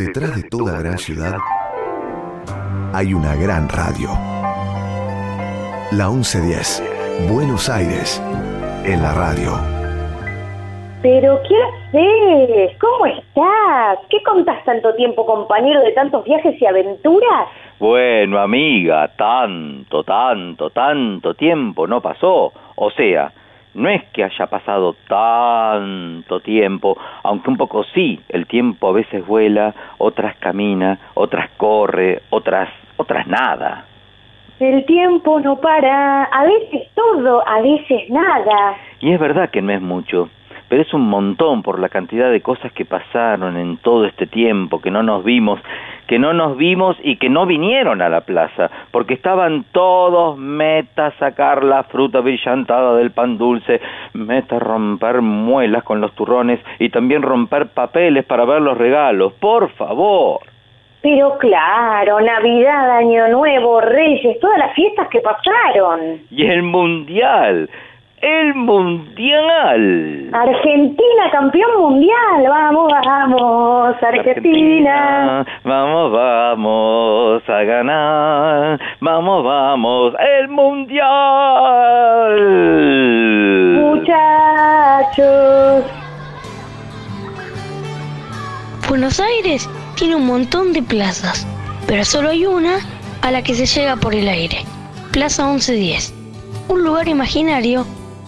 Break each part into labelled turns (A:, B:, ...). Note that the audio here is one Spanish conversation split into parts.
A: Detrás de toda gran ciudad hay una gran radio. La 1110, Buenos Aires, en la radio.
B: Pero, ¿qué haces? ¿Cómo estás? ¿Qué contás tanto tiempo, compañero, de tantos viajes y aventuras?
C: Bueno, amiga, tanto, tanto, tanto tiempo no pasó. O sea, no es que haya pasado tanto tiempo, aunque un poco sí, el tiempo a veces vuela, otras camina, otras corre, otras, otras nada.
B: El tiempo no para, a veces todo, a veces nada.
C: Y es verdad que no es mucho, pero es un montón por la cantidad de cosas que pasaron en todo este tiempo, que no nos vimos, que no nos vimos y que no vinieron a la plaza, porque estaban todos meta sacar la fruta brillantada del pan dulce, meta romper muelas con los turrones y también romper papeles para ver los regalos, por favor.
B: Pero claro, Navidad, Año Nuevo, Reyes, todas las fiestas que pasaron.
C: Y el Mundial, el Mundial.
B: Argentina, campeón mundial. Vamos, vamos, Argentina.
C: Vamos, vamos a ganar. Vamos, vamos, el Mundial.
B: Muchachos.
D: Buenos Aires tiene un montón de plazas, pero solo hay una a la que se llega por el aire. Plaza 1110. Un lugar imaginario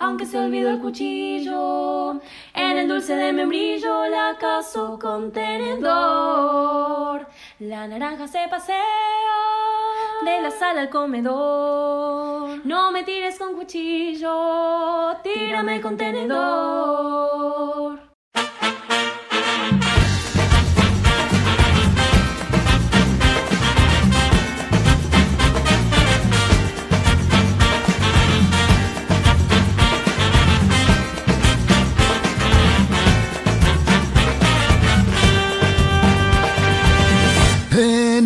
E: Aunque se olvidó el cuchillo, en el dulce de membrillo la caso con tenedor. La naranja se pasea de la sala al comedor. No me tires con cuchillo, tírame con tenedor.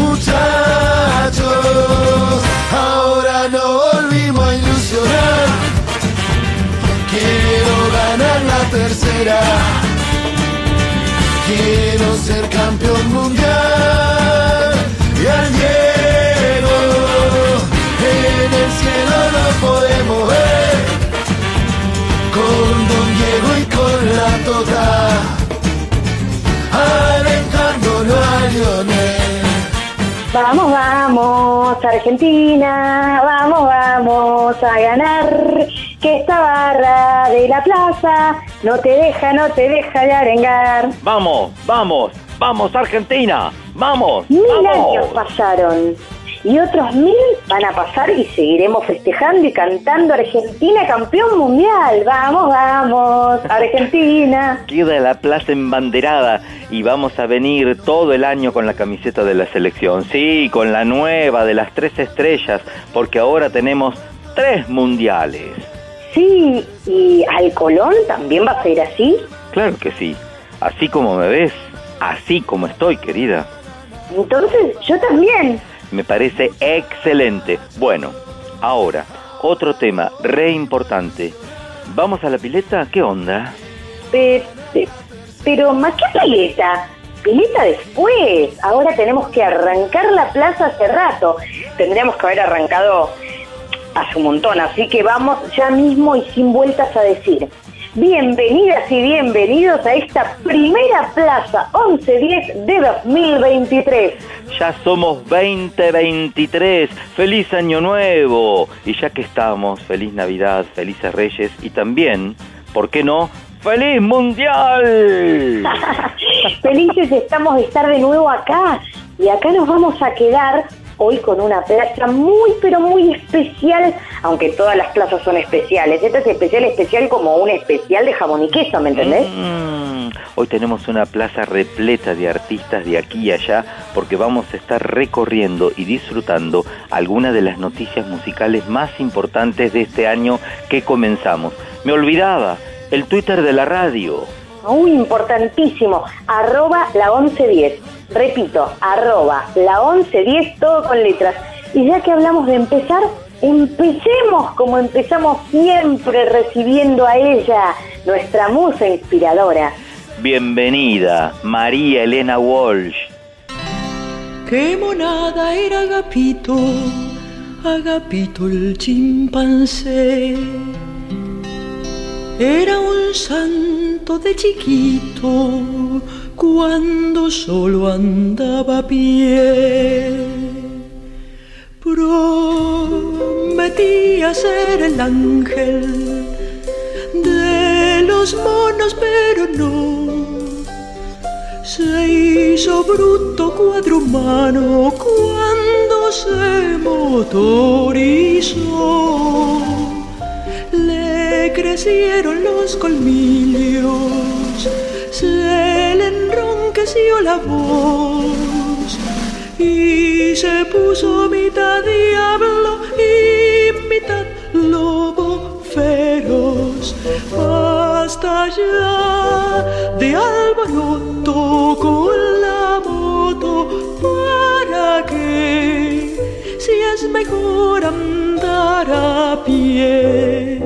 F: Muchachos, ahora no volvimos a ilusionar. Quiero ganar la tercera. Quiero ser campeón mundial.
B: Argentina, vamos, vamos a ganar. Que esta barra de la plaza no te deja, no te deja de arengar.
C: Vamos, vamos, vamos Argentina, vamos,
B: Mil
C: vamos.
B: años pasaron y otros mil van a pasar y seguiremos festejando y cantando Argentina campeón mundial. Vamos, vamos, Argentina.
C: Queda la plaza embanderada y vamos a venir todo el año con la camiseta de la selección. Sí, con la nueva de las tres estrellas, porque ahora tenemos tres mundiales.
B: Sí, y al Colón también va a ser así.
C: Claro que sí. Así como me ves, así como estoy, querida.
B: Entonces yo también.
C: Me parece excelente. Bueno, ahora, otro tema re importante. ¿Vamos a la pileta? ¿Qué onda?
B: Pe- pe- pero, ¿más qué pileta? Pileta después. Ahora tenemos que arrancar la plaza hace rato. Tendríamos que haber arrancado hace un montón, así que vamos ya mismo y sin vueltas a decir. Bienvenidas y bienvenidos a esta primera plaza 1110 de 2023.
C: Ya somos 2023. Feliz Año Nuevo. Y ya que estamos, feliz Navidad, felices Reyes y también, ¿por qué no? ¡Feliz Mundial!
B: Felices estamos de estar de nuevo acá. Y acá nos vamos a quedar hoy con una plaza muy, pero muy especial, aunque todas las plazas son especiales. Esta es especial, especial como un especial de jamón y queso, ¿me entendés?
C: Mm, hoy tenemos una plaza repleta de artistas de aquí y allá porque vamos a estar recorriendo y disfrutando algunas de las noticias musicales más importantes de este año que comenzamos. Me olvidaba, el Twitter de la radio.
B: Muy importantísimo, arroba la 1110 Repito, arroba la 1110, todo con letras. Y ya que hablamos de empezar, empecemos como empezamos siempre recibiendo a ella, nuestra musa inspiradora.
C: Bienvenida, María Elena Walsh.
G: Qué monada era Agapito, Agapito el chimpancé. Era un santo de chiquito cuando solo andaba a pie. Prometía ser el ángel de los monos, pero no. Se hizo bruto cuadrumano cuando se motorizó. Crecieron los colmillos, se le enronqueció la voz y se puso mitad diablo y mitad lobo feroz. Basta ya de alboroto con la moto para que si es mejor andar a pie.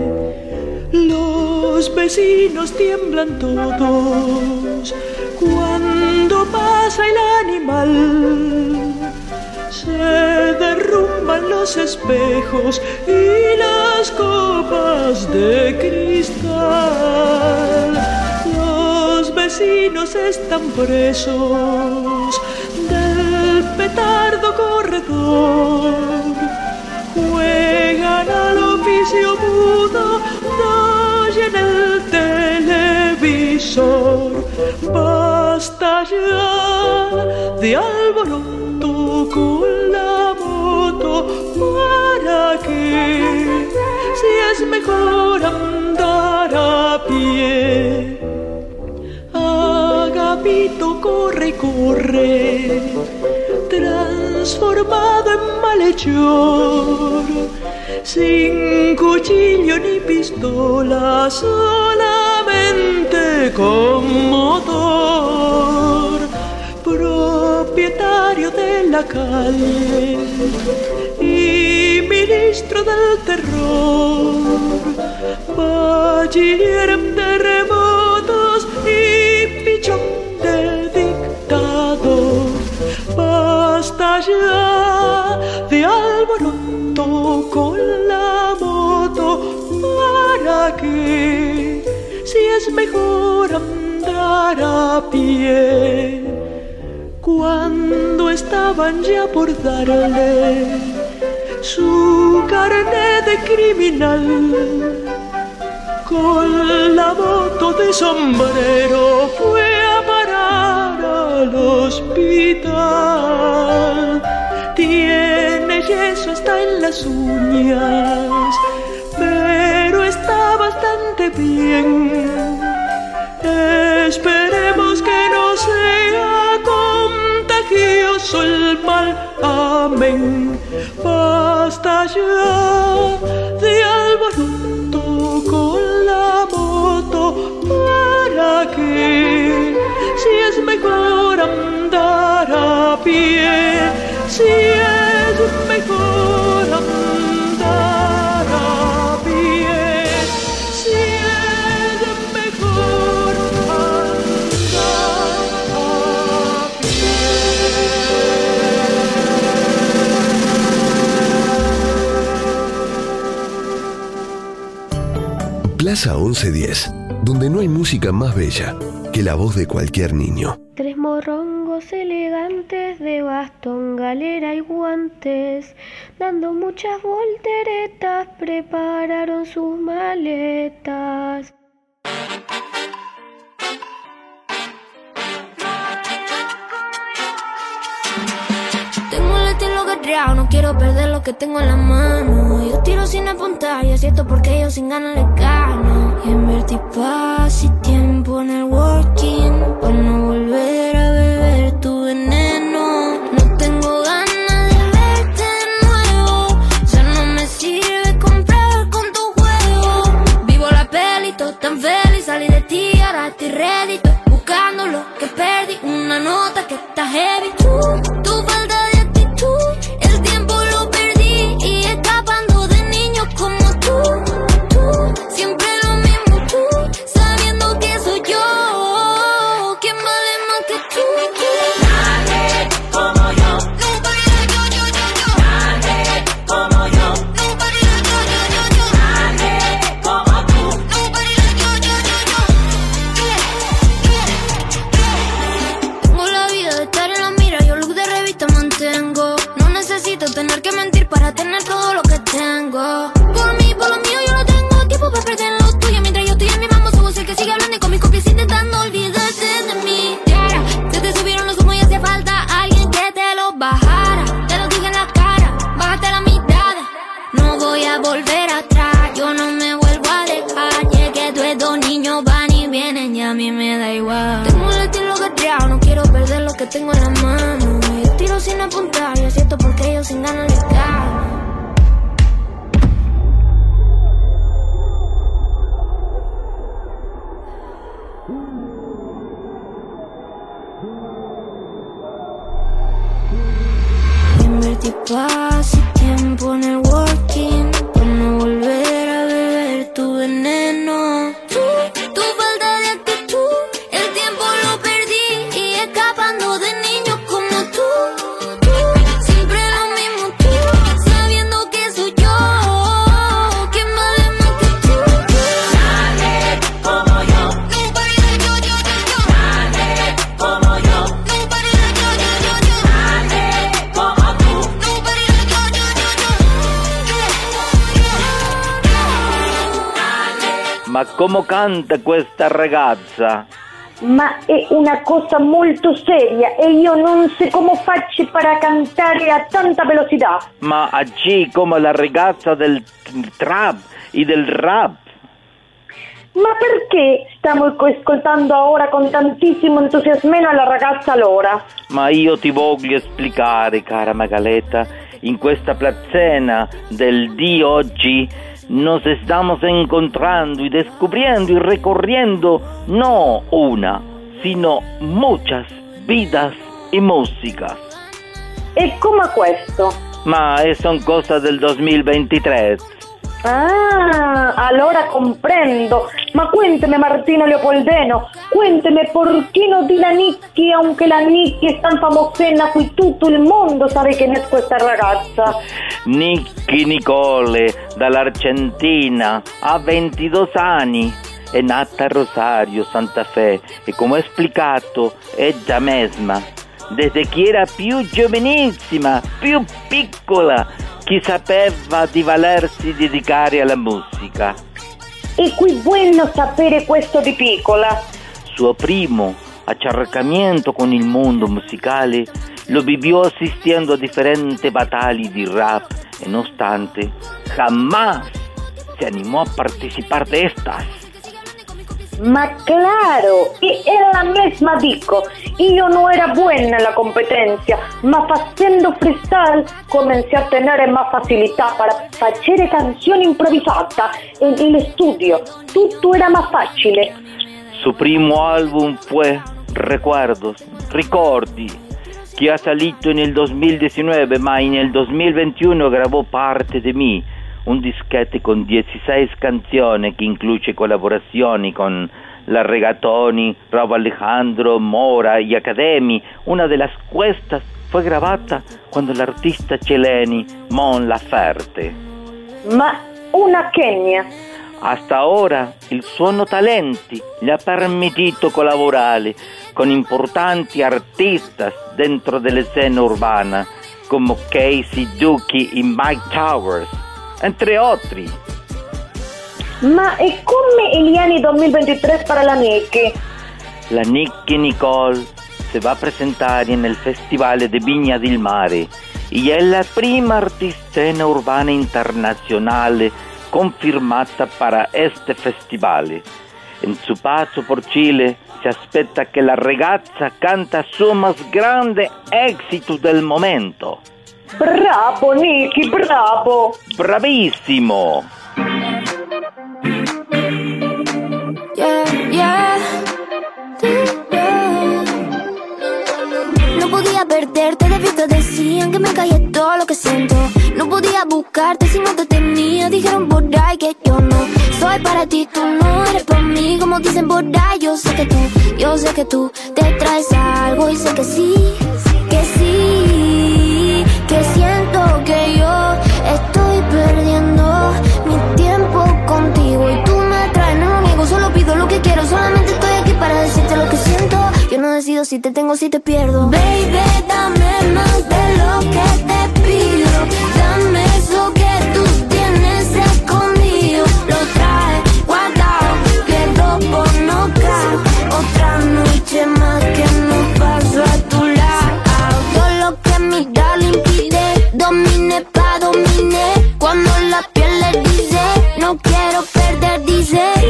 G: Los vecinos tiemblan todos cuando pasa el animal. Se derrumban los espejos y las copas de cristal. Los vecinos están presos del petardo corredor. Juegan al oficio mudo, televisor. Basta ya de alboroto con la moto para que si es mejor andar a pie. Agapito corre corre, transformado en malhechor, sin cuchillo ni pistola, solamente con motor, propietario de la calle y ministro del terror, bachiller en terremotos y pichón de dictador. Basta ya de alboroto con la moto para que es mejor andar a pie. Cuando estaban ya por darle su carnet de criminal, con la moto de sombrero fue a parar al hospital. Tiene yeso hasta en las uñas, bastante bien. Esperemos que no sea contagioso el mal. Amén. Basta ya de alboroto con la moto para que si es mejor andar a pie, si
A: Plaza 1110. donde no hay música más bella que la voz de cualquier niño.
H: Tres morrongos elegantes de bastón, galera y guantes, dando muchas volteretas, prepararon sus maletas.
I: Tengo el estilo guerreado, no quiero perder lo que tengo en la mano. Tiro sin apuntar y es cierto porque yo sin ganas le gano. Y invertí paz y tiempo en el working para no volver a beber tu veneno. No tengo ganas de verte de nuevo, ya no me sirve comprar con tu juego. Vivo la pelito tan feliz, salí de ti, ahora estoy ready. Buscando lo que perdí, una nota que está heavy. Tú, tu
C: questa ragazza?
B: Ma è una cosa molto seria e io non so come faccio per cantare a tanta velocità.
C: Ma agì come la ragazza del trap e del rap.
B: Ma perché stiamo ascoltando ora con tantissimo entusiasmo la ragazza Lora?
C: Ma io ti voglio spiegare, cara Magaleta, in questa plazzena del di oggi nos estamos encontrando y descubriendo y recorriendo no una, sino muchas vidas y músicas.
B: E come questo?
C: Ma eh, son cosas del 2023.
B: Ah, allora comprendo. Ma cuénteme, Martino Leopoldeno, cuénteme por qué no di la Nicchi, aunque la Nicchi es tan famosena qui tutto il mondo sabe quién es questa ragazza.
C: Nicky Nicole dall'Argentina ha 22 anni, è nata a Rosario, Santa Fe e come ho esplicato ella mesma, desde che era più giovanissima, più piccola, che sapeva di valersi dedicare alla musica.
B: E qui bueno sapere questo di piccola.
C: Suo primo accercamento con il mondo musicale lo vivió assistiendo a differenti battaglie di rap e nonostante jamás se animó a participar de estas.
B: Ma claro, e era la misma dico. Io non era buena en la competencia, ma facendo freestyle comencé a tener más facilità para facere canzoni improvvisata en el studio. Tutto era más facile.
C: Su primo álbum fue Recuerdos, Ricordi, que ha salido en el 2019, ma en el 2021 grabó Parte de mí, un disquete con 16 canciones que incluye colaborazioni con La Regatoni, Rob Alejandro, Mora y Academy. Una de las cuestas fue grabada cuando el artista Celeni Mon Laferte.
B: Ma una Kenya.
C: Hasta ora il suo talenti gli ha permesso collaborare con importanti artistas dentro delle scene urbane come Casey Duki e Mike Towers, entre altri.
B: Ma e come gli anni 2023 para la Nicki?
C: La Nicki Nicole se va a presentare nel Festival de Viña del Mare y è la prima artista urbana internazionale confirmata para este festival. En su paso por Chile se aspetta che la ragazza canta su más grande éxito del momento.
B: Bravo, Nicky, bravo.
C: Bravissimo.
I: Yeah, yeah. Yeah. No podía perderte de vista, decían que me callé todo lo que siento. No podía buscarte si no te tenía, dijeron por ahí que yo no soy para ti, tú no eres para mí, como dicen por ahí. Yo sé que tú, yo sé que tú te traes algo y sé que sí, que sí, decido si te tengo, si te pierdo. Baby, dame más de lo que te pido. Cuando la piel le dice, no quiero perder, dice.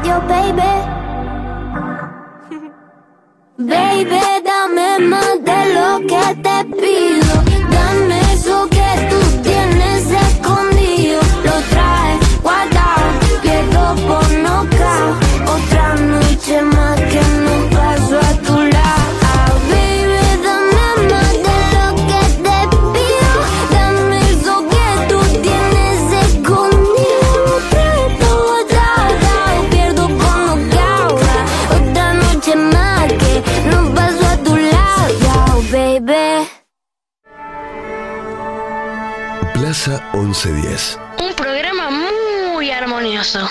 I: Adiós, baby. Baby, dame más de lo que te pido. Dame eso que tú tienes escondido. Lo traes guardado, pierdo por nocaut. Otra noche más que no
A: Plaza 1110.
D: Un programa muy armonioso.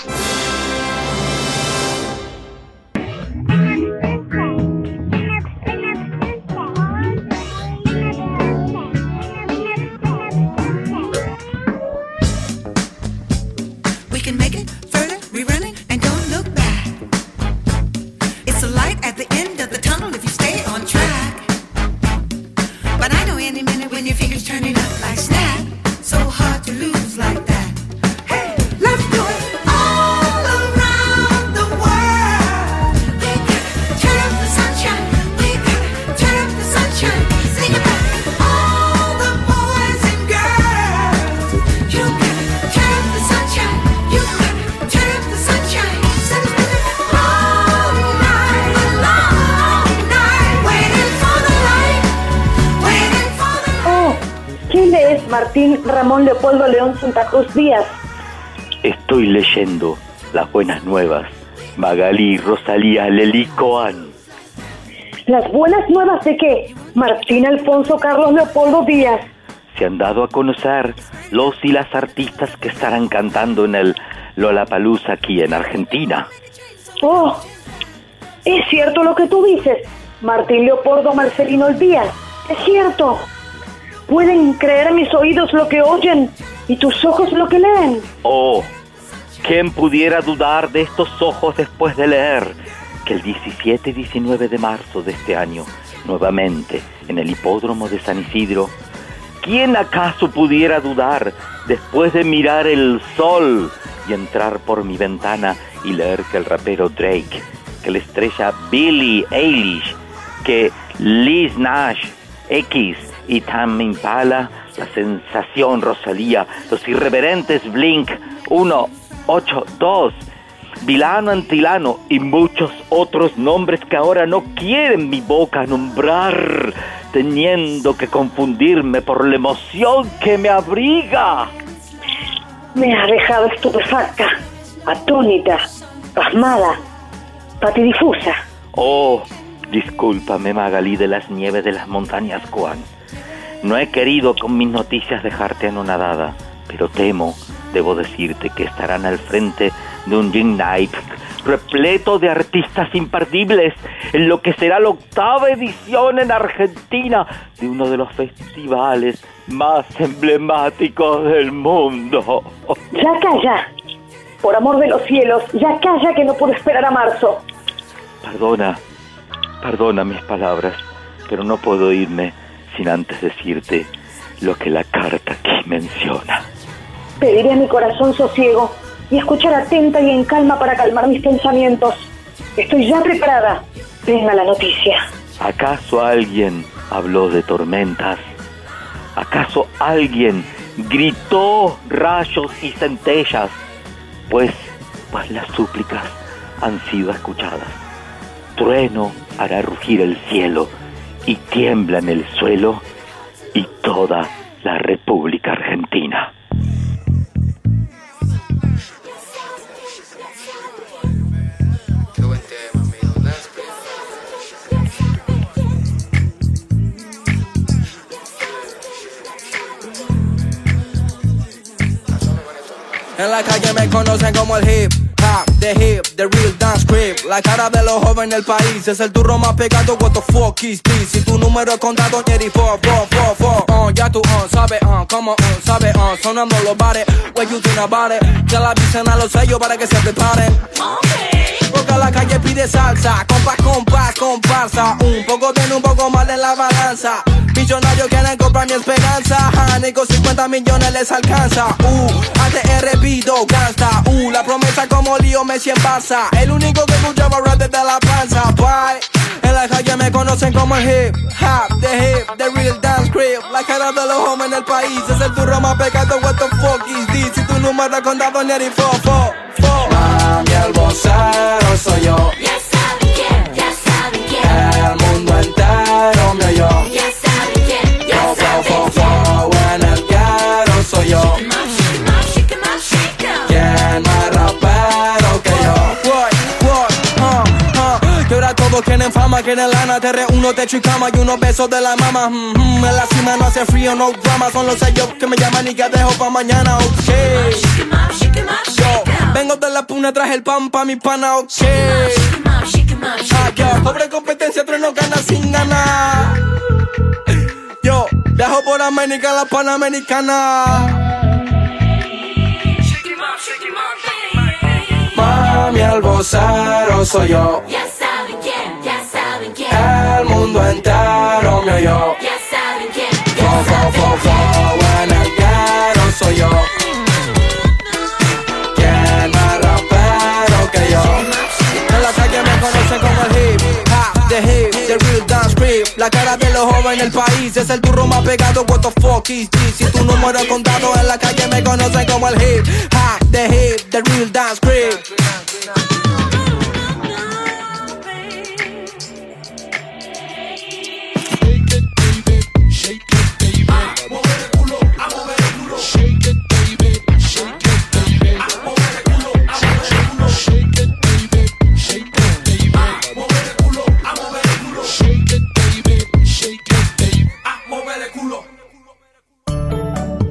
B: Leopoldo León Santa Cruz Díaz.
C: Estoy leyendo las buenas nuevas. Magalí Rosalía Lelicoan.
B: Las buenas nuevas de que Martín Alfonso Carlos Leopoldo Díaz.
C: Se han dado a conocer los y las artistas que estarán cantando en el Lollapalooza aquí en Argentina.
B: Oh, es cierto lo que tú dices, Martín Leopoldo Marcelino Díaz. Es cierto. ¿Pueden creer mis oídos lo que oyen y tus ojos lo que leen?
C: Oh, ¿quién pudiera dudar de estos ojos después de leer que el 17 y 19 de marzo de este año, nuevamente en el hipódromo de San Isidro, ¿quién acaso pudiera dudar después de mirar el sol y entrar por mi ventana y leer que el rapero Drake, que la estrella Billie Eilish, que Liz Nash, X y Tam Impala, la sensación Rosalía, los irreverentes Blink 182, Vilano Antilano y muchos otros nombres que ahora no quieren mi boca nombrar, teniendo que confundirme por la emoción que me abriga.
B: Me ha dejado estupefacta, atónita, pasmada, patidifusa.
C: Oh, discúlpame Magalí de las nieves de las montañas Juan. No he querido con mis noticias dejarte anonadada, pero temo, debo decirte que estarán al frente de un Gin Night repleto de artistas imperdibles en lo que será la octava edición en Argentina de uno de los festivales más emblemáticos del mundo.
B: Ya calla. Por amor de los cielos, ya calla que no puedo esperar a marzo.
C: Perdona, perdona mis palabras, pero no puedo irme sin antes decirte lo que la carta aquí menciona.
B: Pediré a mi corazón sosiego y escuchar atenta y en calma para calmar mis pensamientos. Estoy ya preparada. Venga la noticia.
C: ¿Acaso alguien habló de tormentas? ¿Acaso alguien gritó rayos y centellas? Pues, pues las súplicas han sido escuchadas. Trueno hará rugir el cielo y tiembla en el suelo y toda la República Argentina.
J: En la calle me conocen como el hip hop, the hip, the real dance creep. La cara de los jóvenes del país es el turro más pegado. What the fuck is this? Si tu número es contado, Jerry, four, four, four, four. Ya tú, uh, sabe, uh, como, uh, sabe, uh, sonando los bares. What you think about it? Que la avisen a los sellos para que se preparen. Porque la calle pide salsa, compas, compas, comparsa. Un poco tiene un poco más de la balanza. Millonarios quieren comprar mi esperanza. Honey, con 50 millones les alcanza. Uh, ATR Vido, gangsta. Uh, la promesa como lío Messi en. El único que escuchaba rap desde la panza. Bye. En la calle me conocen como el hip hop, the hip, the real dance creep. La cara de los hombres en el país es el turro más pecado. What the fuck is this? Si tu número es contado, Neri, fo, fo, fo. Mami, el vocero soy yo. Quieren lana, te reúno, techo y cama y unos besos de la mama. Mm, mm, en la cima no hace frío, no drama, son los sellos que me llaman y que dejo pa' mañana, ok.
I: Up,
J: Yo, vengo de la puna, traje el pan pa' mi pana, ok.
I: Up,
J: Ah, pobre competencia, tres no gana sin ganar. Yo, viajo por América, la Panamericana. Mami, vocero soy yo. Mundo entero me oyó.
I: Ya saben quién,
J: Fo, fo, fo, fo, en el ghetto soy yo. ¿Quién más rapero que yo? En la calle me conocen como el hip hop, the hip, the real dance creep. La cara de los jóvenes en el país es el turro más pegado. What the fuck is this? Si tu número es contado en la calle me conocen como el hip hop, the hip, the real dance creep.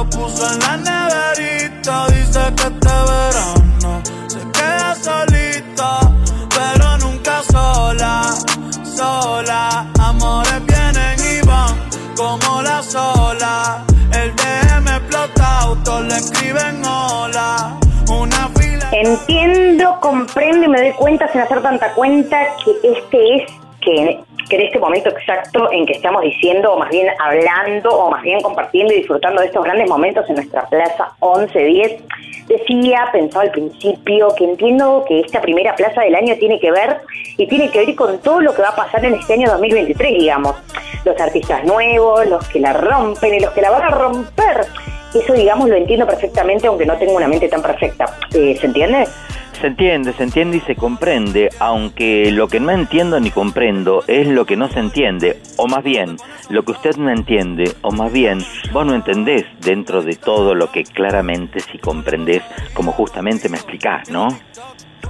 K: Lo puso en la neverita. Dice que este verano se queda solita, pero nunca sola, sola. Amores vienen y van como la sola. El DM explota, autos le escriben hola. Una fila.
B: Entiendo, comprendo y me doy cuenta sin hacer tanta cuenta que este es, que, que en este momento exacto en que estamos diciendo, o más bien hablando, o más bien compartiendo y disfrutando de estos grandes momentos en nuestra plaza 1110, decía, pensaba al principio, que entiendo que esta primera plaza del año tiene que ver y tiene que ver con todo lo que va a pasar en este año 2023, digamos. Los artistas nuevos, los que la rompen y los que la van a romper. Eso, digamos, lo entiendo perfectamente, aunque no tengo una mente tan perfecta. Eh, ¿Se entiende?
C: Se entiende, se entiende y se comprende, aunque lo que no entiendo ni comprendo es lo que no se entiende, o más bien, lo que usted no entiende, o más bien, vos no entendés dentro de todo lo que claramente sí comprendés, como justamente me explicás, ¿no?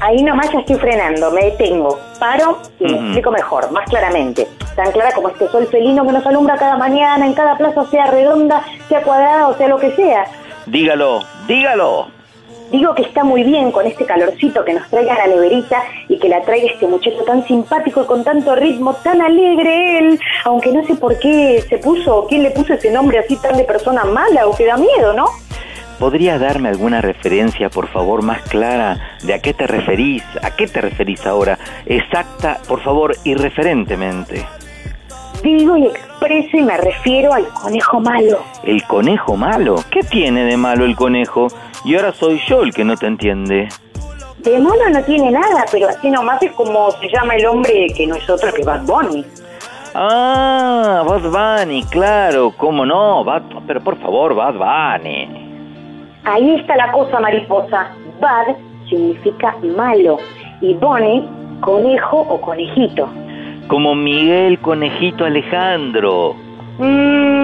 B: Ahí nomás ya estoy frenando, me detengo, paro y me explico mejor, más claramente. Tan clara como este sol felino que nos alumbra cada mañana, en cada plaza, sea redonda, sea cuadrada o sea lo que sea.
C: Dígalo, dígalo.
B: Digo que está muy bien con este calorcito que nos traiga la neverita y que la traiga este muchacho tan simpático y con tanto ritmo, tan alegre él, aunque no sé por qué se puso, quién le puso ese nombre así tan de persona mala o que da miedo, ¿no?
C: ¿Podría darme alguna referencia, por favor, más clara de a qué te referís? ¿A qué te referís ahora? Exacta, por favor, irreferentemente.
B: Digo y expreso y me refiero al conejo malo.
C: ¿El conejo malo? ¿Qué tiene de malo el conejo? Y ahora soy yo el que no te entiende.
B: De malo no tiene nada, pero así nomás es como se llama el hombre que no es otro que Bad Bunny.
C: Ah, Bad Bunny, claro, cómo no, Bad, pero por favor, Bad Bunny.
B: Ahí está la cosa, mariposa. Bad significa malo y Bunny, conejo o conejito.
C: Como Miguel Conejito Alejandro.
B: Mm,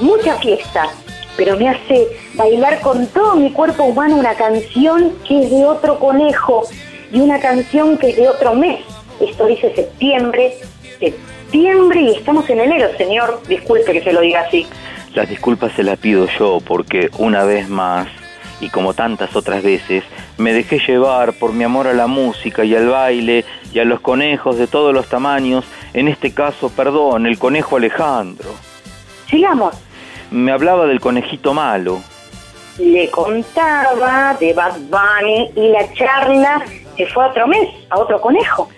B: mucha fiesta, pero me hace bailar con todo mi cuerpo humano una canción que es de otro conejo y una canción que es de otro mes. Esto dice septiembre, septiembre y estamos en enero, señor. Disculpe que se lo diga así.
C: Las disculpas se las pido yo porque una vez más, y como tantas otras veces, me dejé llevar por mi amor a la música y al baile y a los conejos de todos los tamaños, en este caso, perdón, el conejo Alejandro.
B: Sigamos.
C: Me hablaba del conejito malo.
B: Le contaba de Bad Bunny y la charla se fue a otro mes, a otro conejo.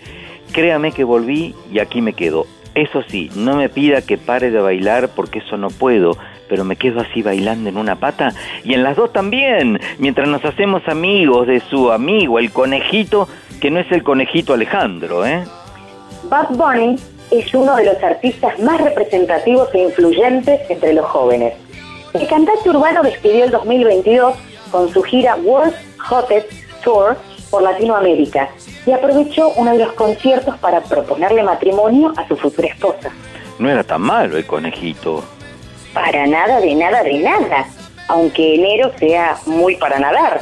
C: Créame que volví y aquí me quedo. Eso sí, no me pida que pare de bailar porque eso no puedo, pero me quedo así bailando en una pata y en las dos también, mientras nos hacemos amigos de su amigo, el conejito, que no es el conejito Alejandro, ¿eh?
B: Bad Bunny es uno de los artistas más representativos e influyentes entre los jóvenes. El cantante urbano despidió el 2022 con su gira World Hottest Tour por Latinoamérica y aprovechó uno de los conciertos para proponerle matrimonio a su futura esposa.
C: No era tan malo el conejito.
B: Para nada, de nada, de nada. aunque enero sea muy para nadar.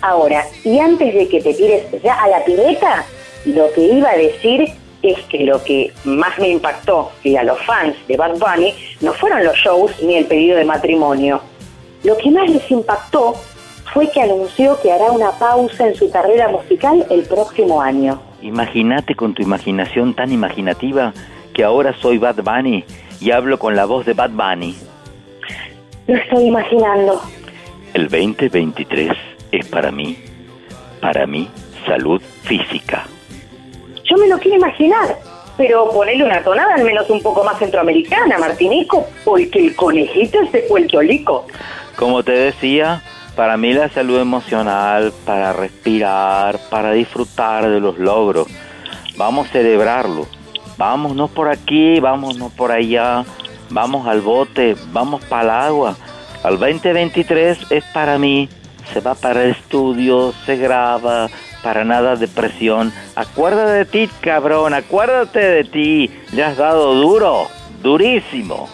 B: Ahora, y antes de que te tires ya a la pileta, lo que iba a decir es que lo que más me impactó y a los fans de Bad Bunny no fueron los shows ni el pedido de matrimonio. Lo que más les impactó fue que anunció que hará una pausa en su carrera musical el próximo año.
C: Imagínate con tu imaginación tan imaginativa que ahora soy Bad Bunny y hablo con la voz de Bad Bunny.
B: Lo estoy imaginando.
C: El 2023 es para mí, para mí, salud física.
B: Yo me lo quiero imaginar, pero ponerle una tonada al menos un poco más centroamericana, Martinico, porque el conejito es de Puerto Rico.
C: Como te decía, para mí la salud emocional, para respirar, para disfrutar de los logros, vamos a celebrarlo. Vámonos por aquí, vámonos por allá, vamos al bote, vamos para el agua. Al 2023 es para mí, se va para el estudio, se graba, para nada depresión. Acuérdate de ti, cabrón, acuérdate de ti. Le has dado duro, durísimo.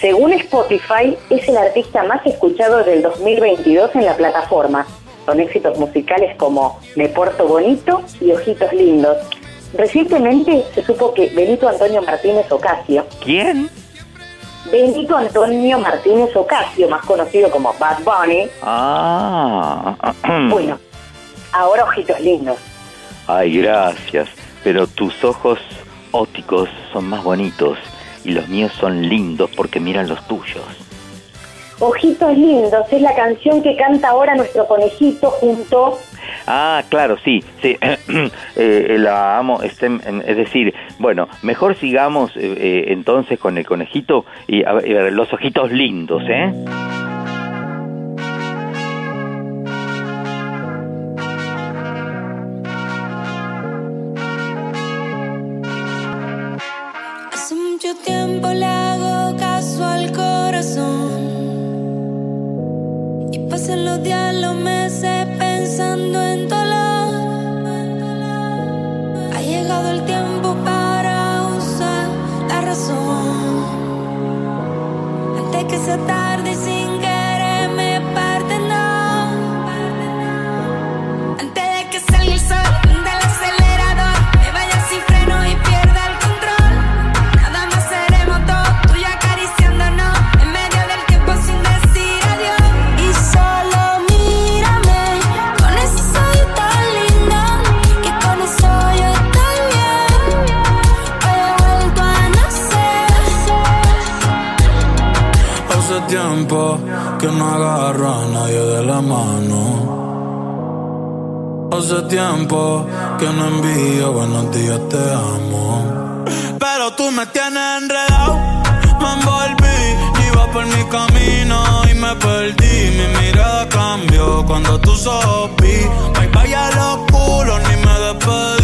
B: Según Spotify, es el artista más escuchado del 2022 en la plataforma, con éxitos musicales como Me Porto Bonito y Ojitos Lindos. Recientemente se supo que Benito Antonio Martínez Ocasio.
C: ¿Quién?
B: Benito Antonio Martínez Ocasio, más conocido como Bad Bunny.
C: Ah.
B: Bueno, ahora Ojitos Lindos.
C: Ay, gracias. Pero tus ojos ópticos son más bonitos y los míos son lindos porque miran los tuyos.
B: Ojitos Lindos es la canción que canta ahora nuestro conejito junto
C: Ah, claro, sí, sí, eh, la amo, este, es decir, bueno, mejor sigamos eh, eh, entonces con el conejito y a ver, los ojitos lindos, ¿eh?
L: Le hago caso al corazón. Y pasan los días, los meses pensando en dolor. Ha llegado el tiempo para usar la razón. Antes que sea tarde que
K: no agarro a nadie de la mano. Hace tiempo que no envío buenos días, te amo. Pero tú me tienes enredado, me envolví, iba por mi camino y me perdí. Mi mirada cambió cuando tú sopí. Bye bye a los culos, ni me despedí.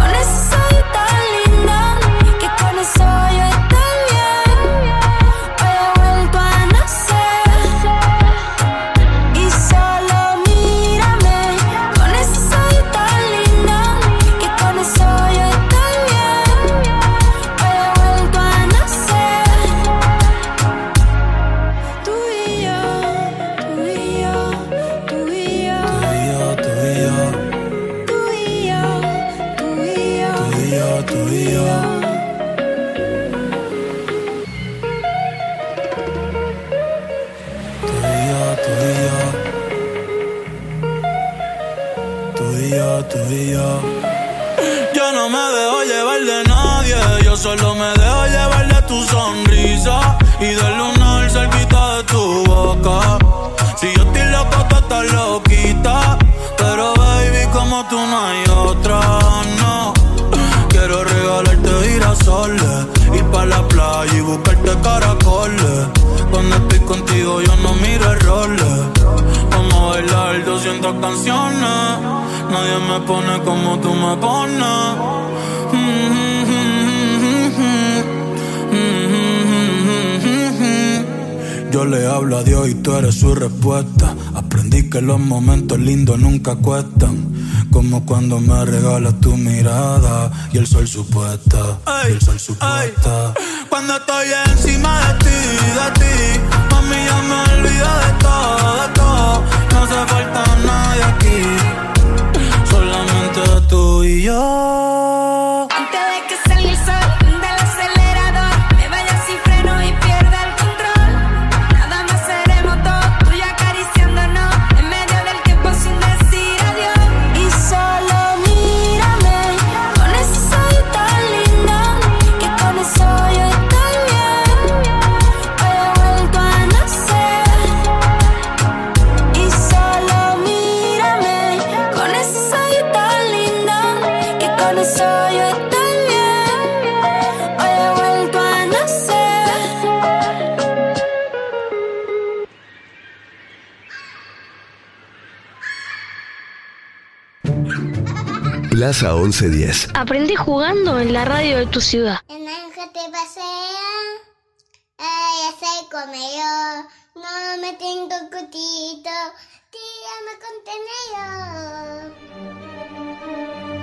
K: 200 canciones. Nadie me pone como tú me pones. Yo le hablo a Dios y tú eres su respuesta. Aprendí que los momentos lindos nunca cuestan. Como cuando me regalas tu mirada y el sol supuesta. y el sol supuesta. Cuando estoy encima de ti, de ti, mami ya me olvido de todo, yo.
A: Plaza 1110.
D: Aprendí jugando en la radio de tu ciudad.
M: El naranja te pasea, ay, ese comello, no me tengo cutito, tírame contenedor.
C: Hola,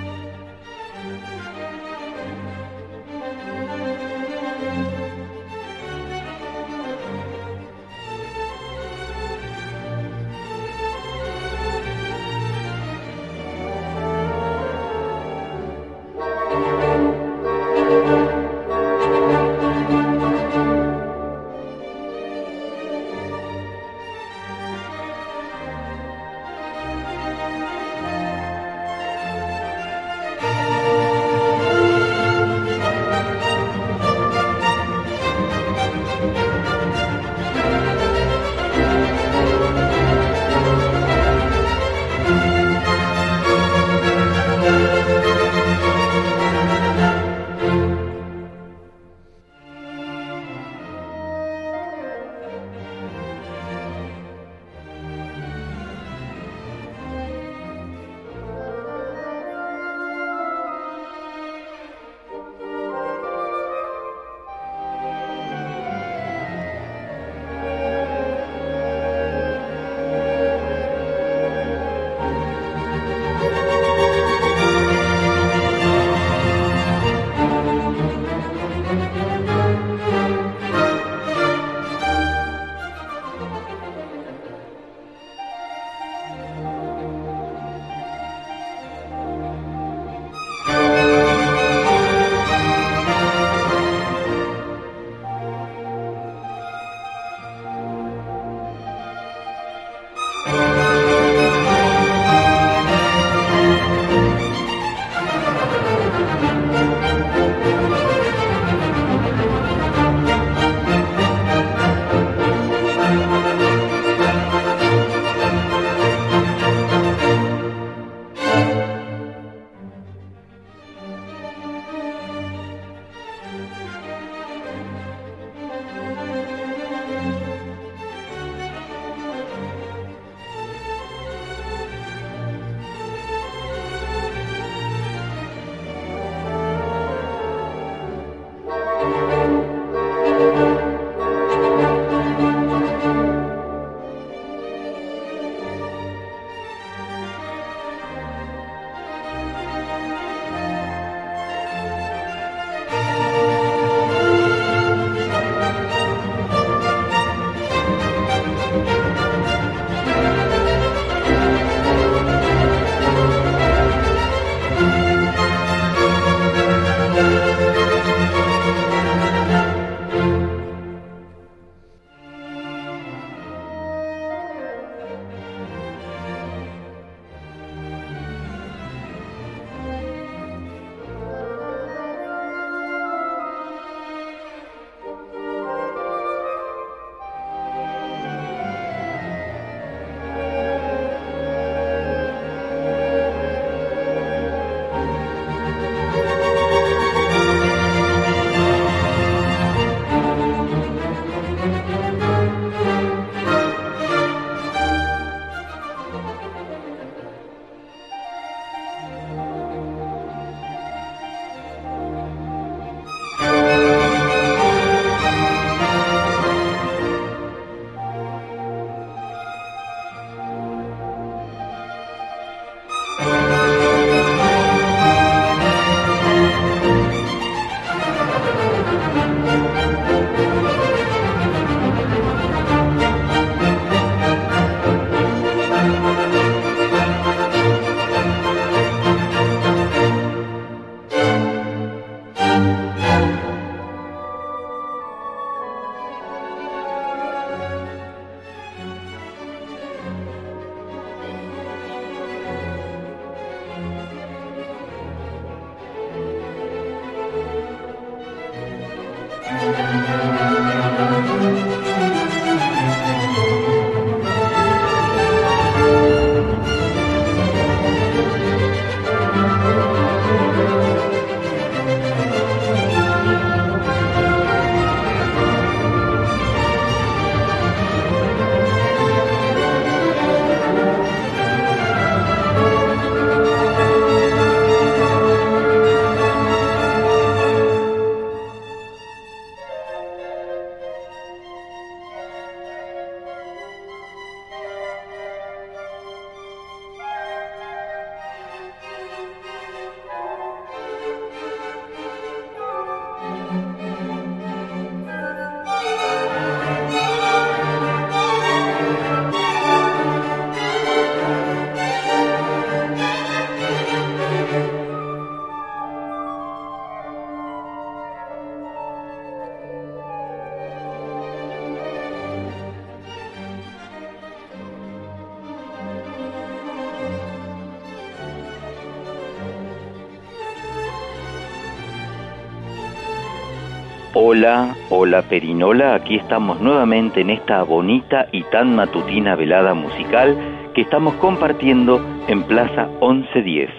C: hola Perinola, aquí estamos nuevamente en esta bonita y tan matutina velada musical que estamos compartiendo en Plaza 1110.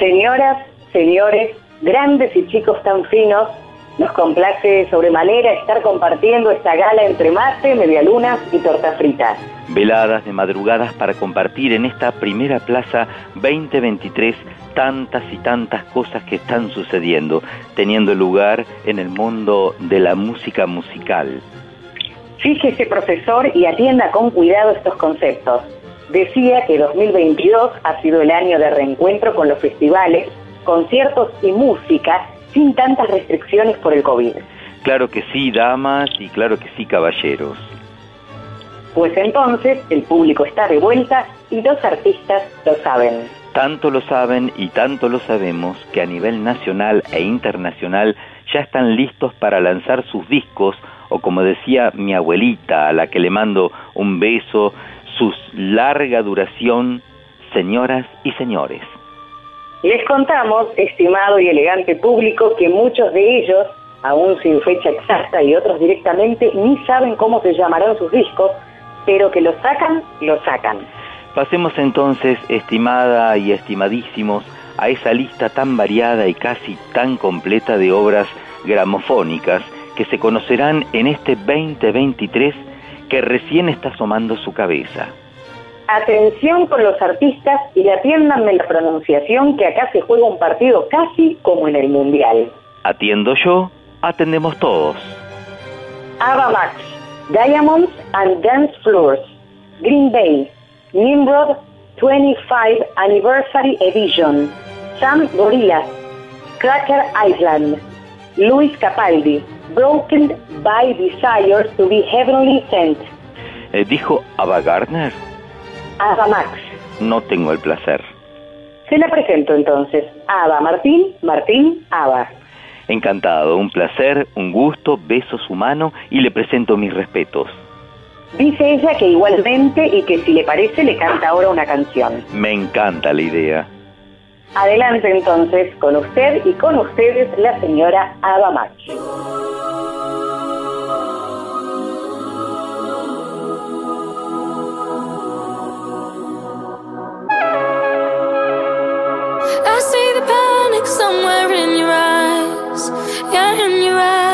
B: Señoras, señores, grandes y chicos tan finos, nos complace sobremanera estar compartiendo esta gala entre mate, medialunas y torta frita.
C: Veladas de madrugadas para compartir en esta primera plaza 2023 tantas y tantas cosas que están sucediendo, teniendo lugar en el mundo de la música musical.
B: Fíjese, profesor, y atienda con cuidado estos conceptos. Decía que 2022 ha sido el año de reencuentro con los festivales, conciertos y música sin tantas restricciones por el COVID.
C: Claro que sí, damas, y claro que sí, caballeros.
B: Pues entonces el público está de vuelta y los artistas lo saben.
C: Tanto lo saben y tanto lo sabemos que a nivel nacional e internacional ya están listos para lanzar sus discos o como decía mi abuelita a la que le mando un beso, su larga duración, señoras y señores.
B: Les contamos, estimado y elegante público, que muchos de ellos, aún sin fecha exacta y otros directamente, ni saben cómo se llamarán sus discos, pero que lo sacan, lo sacan.
C: Pasemos entonces, estimada y estimadísimos, a esa lista tan variada y casi tan completa de obras gramofónicas que se conocerán en este 2023 que recién está asomando su cabeza.
B: Atención con los artistas y atiéndanme la pronunciación que acá se juega un partido casi como en el Mundial.
C: Atiendo yo, atendemos todos.
B: Ava Max, Diamonds and Dance Floors, Green Bay, Nimrod 25 Anniversary Edition, Sam Gorilla, Cracker Island, Luis Capaldi, Broken by Desire to be Heavenly Sent,
C: Eh, ¿Dijo Ava Gardner?
B: Ava Max.
C: No tengo el placer.
B: Se la presento entonces. Ava Martín, Martín, Ava.
C: Encantado, un placer, un gusto, beso su mano y le presento mis respetos.
B: Dice ella que igualmente y que si le parece le canta ahora una canción.
C: Me encanta la idea.
B: Adelante entonces con usted y con ustedes la señora Ava Max.
I: I see the panic somewhere in your eyes. Yeah, in your eyes.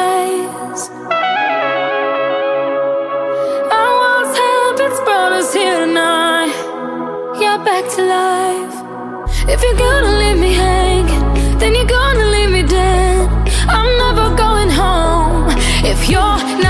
I: Back to life. If you're gonna leave me hanging, then you're gonna leave me dead. I'm never going home if you're not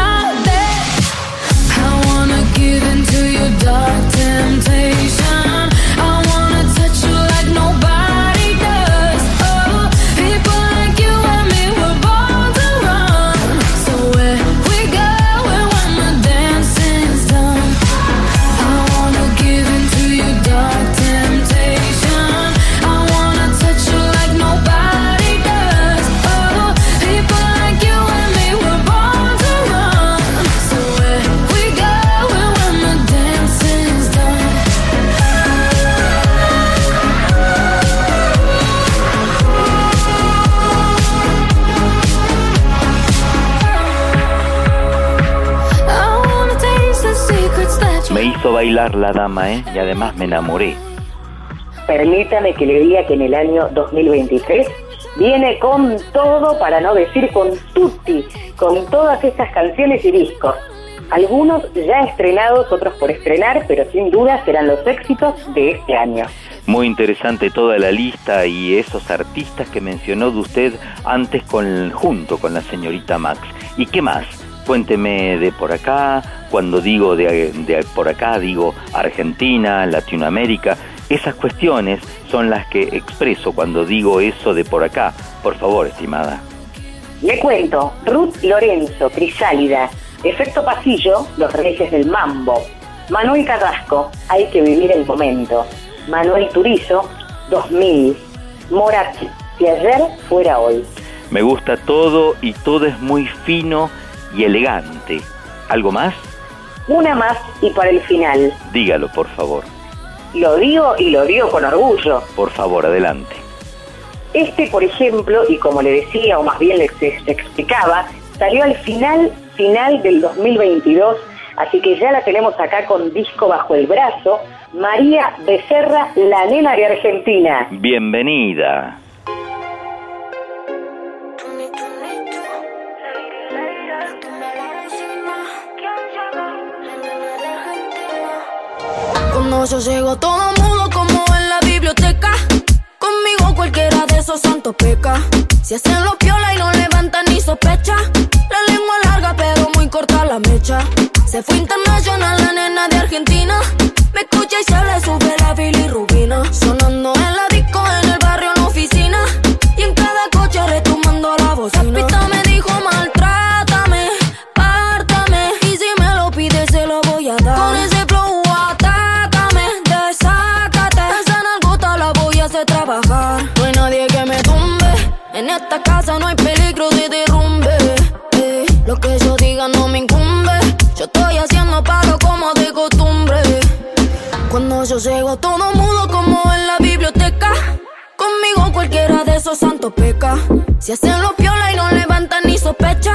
C: bailar la dama, ¿eh? Y además me enamoré.
B: Permítame que le diga que en el año 2023 viene con todo, para no decir con tutti, con todas estas canciones y discos. Algunos ya estrenados, otros por estrenar, pero sin duda serán los éxitos de este año.
C: Muy interesante toda la lista y esos artistas que mencionó de usted antes con, junto con la señorita Max. ¿Y qué más? Cuénteme de por acá, cuando digo de, de por acá digo Argentina, Latinoamérica, esas cuestiones son las que expreso cuando digo eso de por acá. Por favor, estimada.
B: Le cuento, Ruth Lorenzo, Crisálida, Efecto Pasillo, Los Reyes del Mambo, Manuel Carrasco, Hay que vivir el momento, Manuel Turizo, 2000, Morat, Si ayer fuera hoy.
C: Me gusta todo y todo es muy fino y elegante. ¿Algo más?
B: Una más y para el final.
C: Dígalo, por favor.
B: Lo digo y lo digo con orgullo.
C: Por favor, adelante.
B: Este, por ejemplo, y como le decía, o más bien le se- se explicaba, salió al final, final del 2022, así que ya la tenemos acá con disco bajo el brazo, María Becerra, la nena de Argentina.
C: Bienvenida.
N: Yo llego todo mudo como en la biblioteca. Conmigo cualquiera de esos santos peca. Si hacen los piola y no levantan ni sospecha. La lengua larga pero muy corta la mecha. Se fue internacional la nena de Argentina. Me escucha y se le sube la bilirrubina. Sonando en la disco, en el barrio, en la oficina. Y en cada coche retumbando la bocina. La Casa no hay peligro de derrumbe. Eh, Lo que yo diga no me incumbe. Yo estoy haciendo paro como de costumbre. Cuando yo llego todo mudo como en la biblioteca. Conmigo cualquiera de esos santos peca. Si hacen los piola y no levantan ni sospecha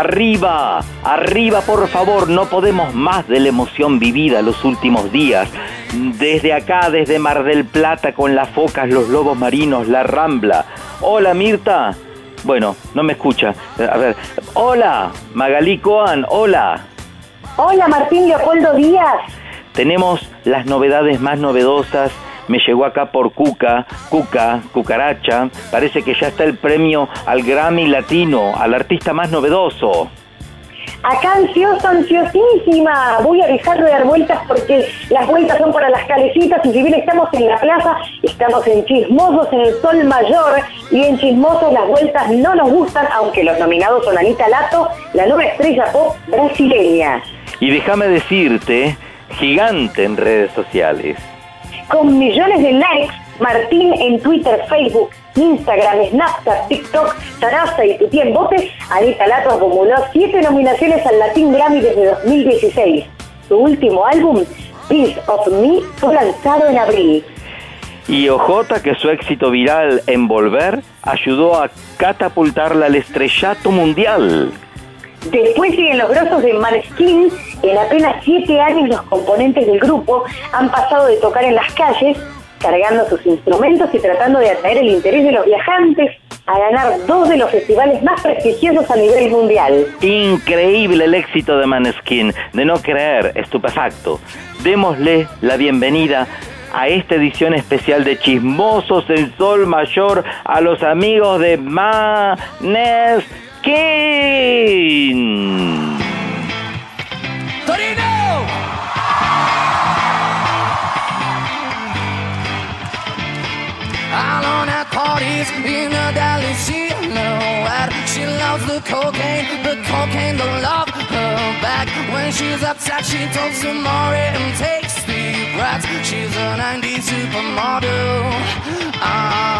C: Arriba, arriba por favor, no podemos más de la emoción vivida los últimos días. Desde acá, desde Mar del Plata, con las focas, los lobos marinos, la rambla. Hola Mirta. Bueno, no me escucha. A ver, hola Magalí Coan, hola.
B: Hola Martín Leopoldo Díaz.
C: Tenemos las novedades más novedosas. Me llegó acá por Cuca, Cuca, Cucaracha. Parece que ya está el premio al Grammy Latino, al artista más novedoso.
B: Acá ansiosa, ansiosísima. Voy a dejar de dar vueltas porque las vueltas son para las calecitas y si bien estamos en la plaza, estamos en Chismosos en el Sol Mayor y en Chismosos las vueltas no nos gustan, aunque los nominados son Anita Lato, la nueva estrella pop brasileña.
C: Y déjame decirte, gigante en redes sociales.
B: Con millones de likes, Martín en Twitter, Facebook, Instagram, Snapchat, TikTok, Sarasa y Tuti en Botes, Anita Lato acumuló siete nominaciones al Latin Grammy desde 2016. Su último álbum, Piece of Me, fue lanzado en abril.
C: Y OJ que su éxito viral en Volver ayudó a catapultarla al estrellato mundial.
B: Después siguen los grosos de Maneskin. En apenas siete años los componentes del grupo han pasado de tocar en las calles, cargando sus instrumentos y tratando de atraer el interés de los viajantes a ganar dos de los festivales más prestigiosos a nivel mundial.
C: Increíble el éxito de Maneskin, de no creer, estupefacto. Démosle la bienvenida a esta edición especial de Chismosos en Sol Mayor a los amigos de Maneskin.
O: Alone at parties in a deli, she that she loves the cocaine, the cocaine don't love her back. When she's upset, she talks to Maury and takes deep breaths. She's a 90s supermodel. Ah,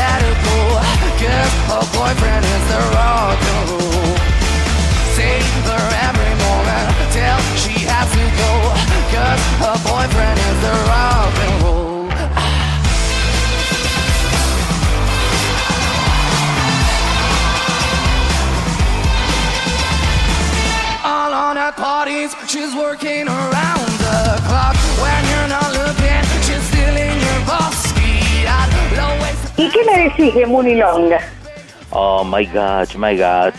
O: let it go. Cause her boyfriend is the rock and roll. Save her every moment till she has to go. Cause her boyfriend is the rock and roll. All on at parties, she's working around
B: ¿Y qué me decís de Mooney Long?
C: Oh my God, my God.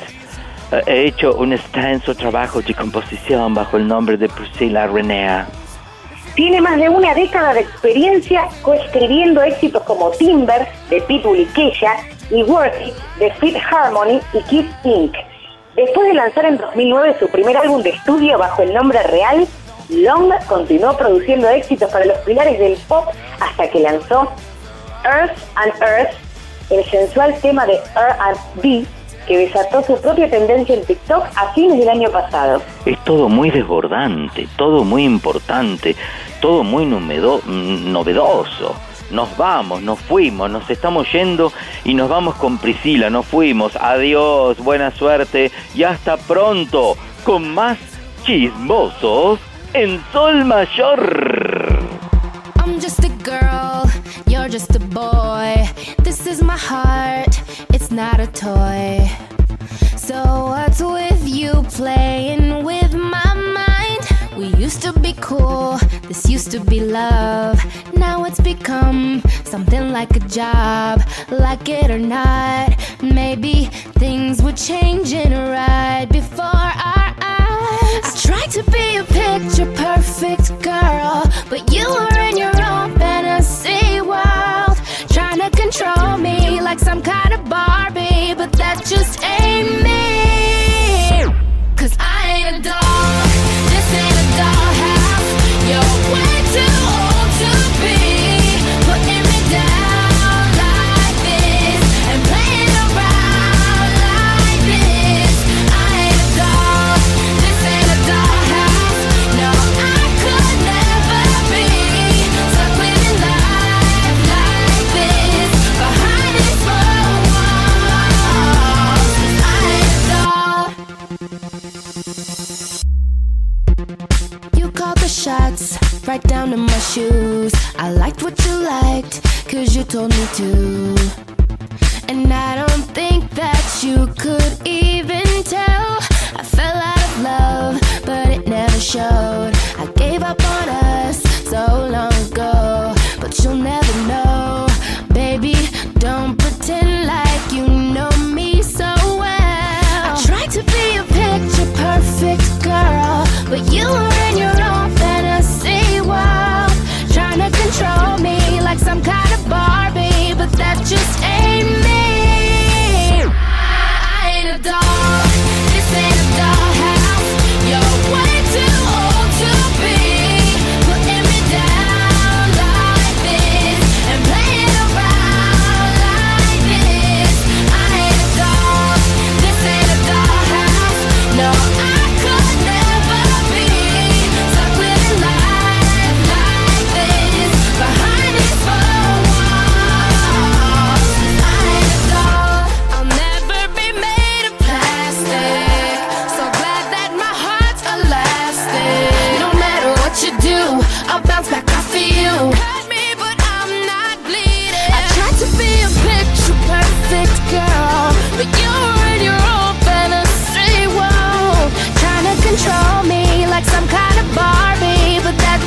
C: Eh, He hecho un extenso trabajo de composición bajo el nombre de Priscilla Renea.
B: Tiene más de una década de experiencia coescribiendo éxitos como Timber de Pitbull y Kesha y Worthy de Fit Harmony y Kiss Inc. Después de lanzar en 2009 su primer álbum de estudio bajo el nombre real, Long continuó produciendo éxitos para los pilares del pop hasta que lanzó Earth and Earth, el sensual tema de R&B que desató su propia tendencia en TikTok a fines del año pasado.
C: Es todo muy desbordante, todo muy importante, todo muy numedo- mm, novedoso. Nos vamos, nos fuimos, nos estamos yendo y nos vamos con Priscila, nos fuimos. Adiós, buena suerte y hasta pronto con más chismosos en Sol Mayor.
L: Just a boy. This is my heart, it's not a toy. So what's with you playing with my mind? We used to be cool, this used to be love. Now it's become something like a job, like it or not. Maybe things were changing right before our eyes. I tried to be a picture perfect girl, but you were in your own fantasy world, to control me like some kind of Barbie, but that just ain't me. Cause I ain't a doll, right down to my shoes. I liked what you liked, cause you told me to. And I don't think that you could even tell. I fell out of love, but it never showed. I gave up on us so long ago, but you'll never know. Baby, don't pretend like you know me so well. I tried to be a picture perfect girl, but you were some kind of Barbie, but that just ain't me. I ain't a doll,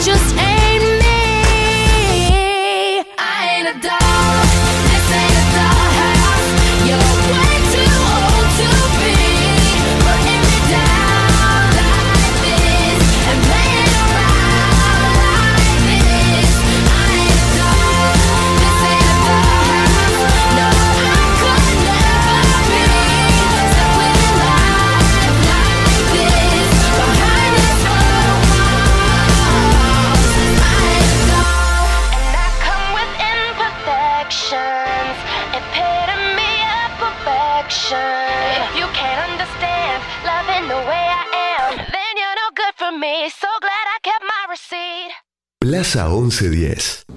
L: just
A: Plaza 1110.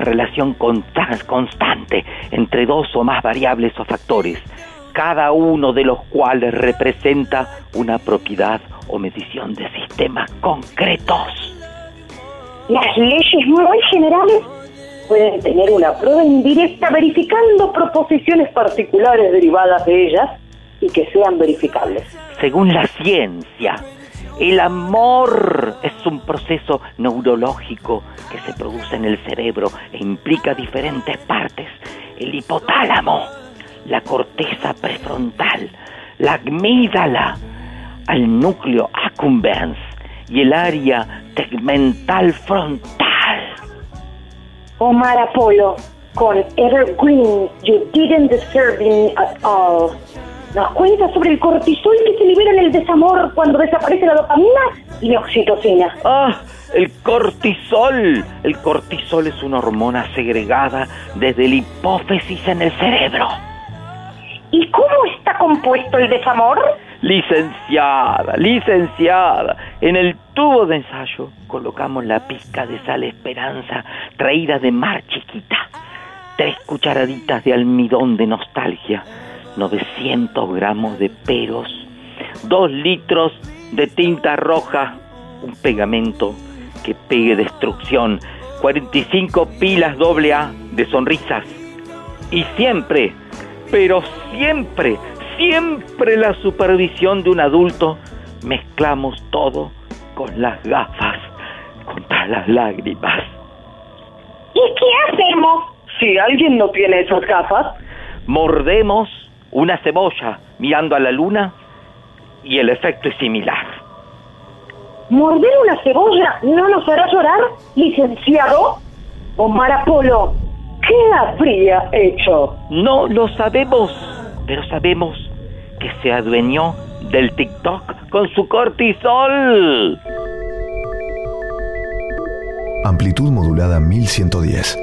C: Una relación consta- constante entre dos o más variables o factores, cada uno de los cuales representa una propiedad o medición de sistemas concretos.
B: Las leyes muy generales pueden tener una prueba indirecta verificando proposiciones particulares derivadas de ellas y que sean verificables.
C: Según la ciencia, el amor es un proceso neurológico que se produce en el cerebro e implica diferentes partes. El hipotálamo, la corteza prefrontal, la amígdala, al núcleo accumbens y el área tegmental frontal.
B: Omar Apolo, con Evergreen, You Didn't Deserve Me at All. Nos cuenta sobre el cortisol que se libera en el desamor cuando desaparece la dopamina y la oxitocina.
C: ¡Ah! El cortisol. El cortisol es una hormona segregada desde la hipófisis en el cerebro.
B: ¿Y cómo está compuesto el desamor?
C: Licenciada, licenciada, en el tubo de ensayo colocamos la pizca de sal esperanza traída de mar chiquita, tres cucharaditas de almidón de nostalgia, 900 gramos de peros, dos litros de tinta roja, un pegamento que pegue destrucción, 45 pilas doble A de sonrisas y siempre, pero siempre, siempre la supervisión de un adulto, mezclamos todo con las gafas contra las lágrimas.
B: ¿Y qué hacemos si alguien no tiene esas gafas?
C: Mordemos una cebolla mirando a la luna y el efecto es similar.
B: ¿Morder una cebolla no nos hará llorar, licenciado? Omar Apolo, ¿qué habría hecho?
C: No lo sabemos, pero sabemos que se adueñó del TikTok con su cortisol.
A: Amplitud modulada 1110.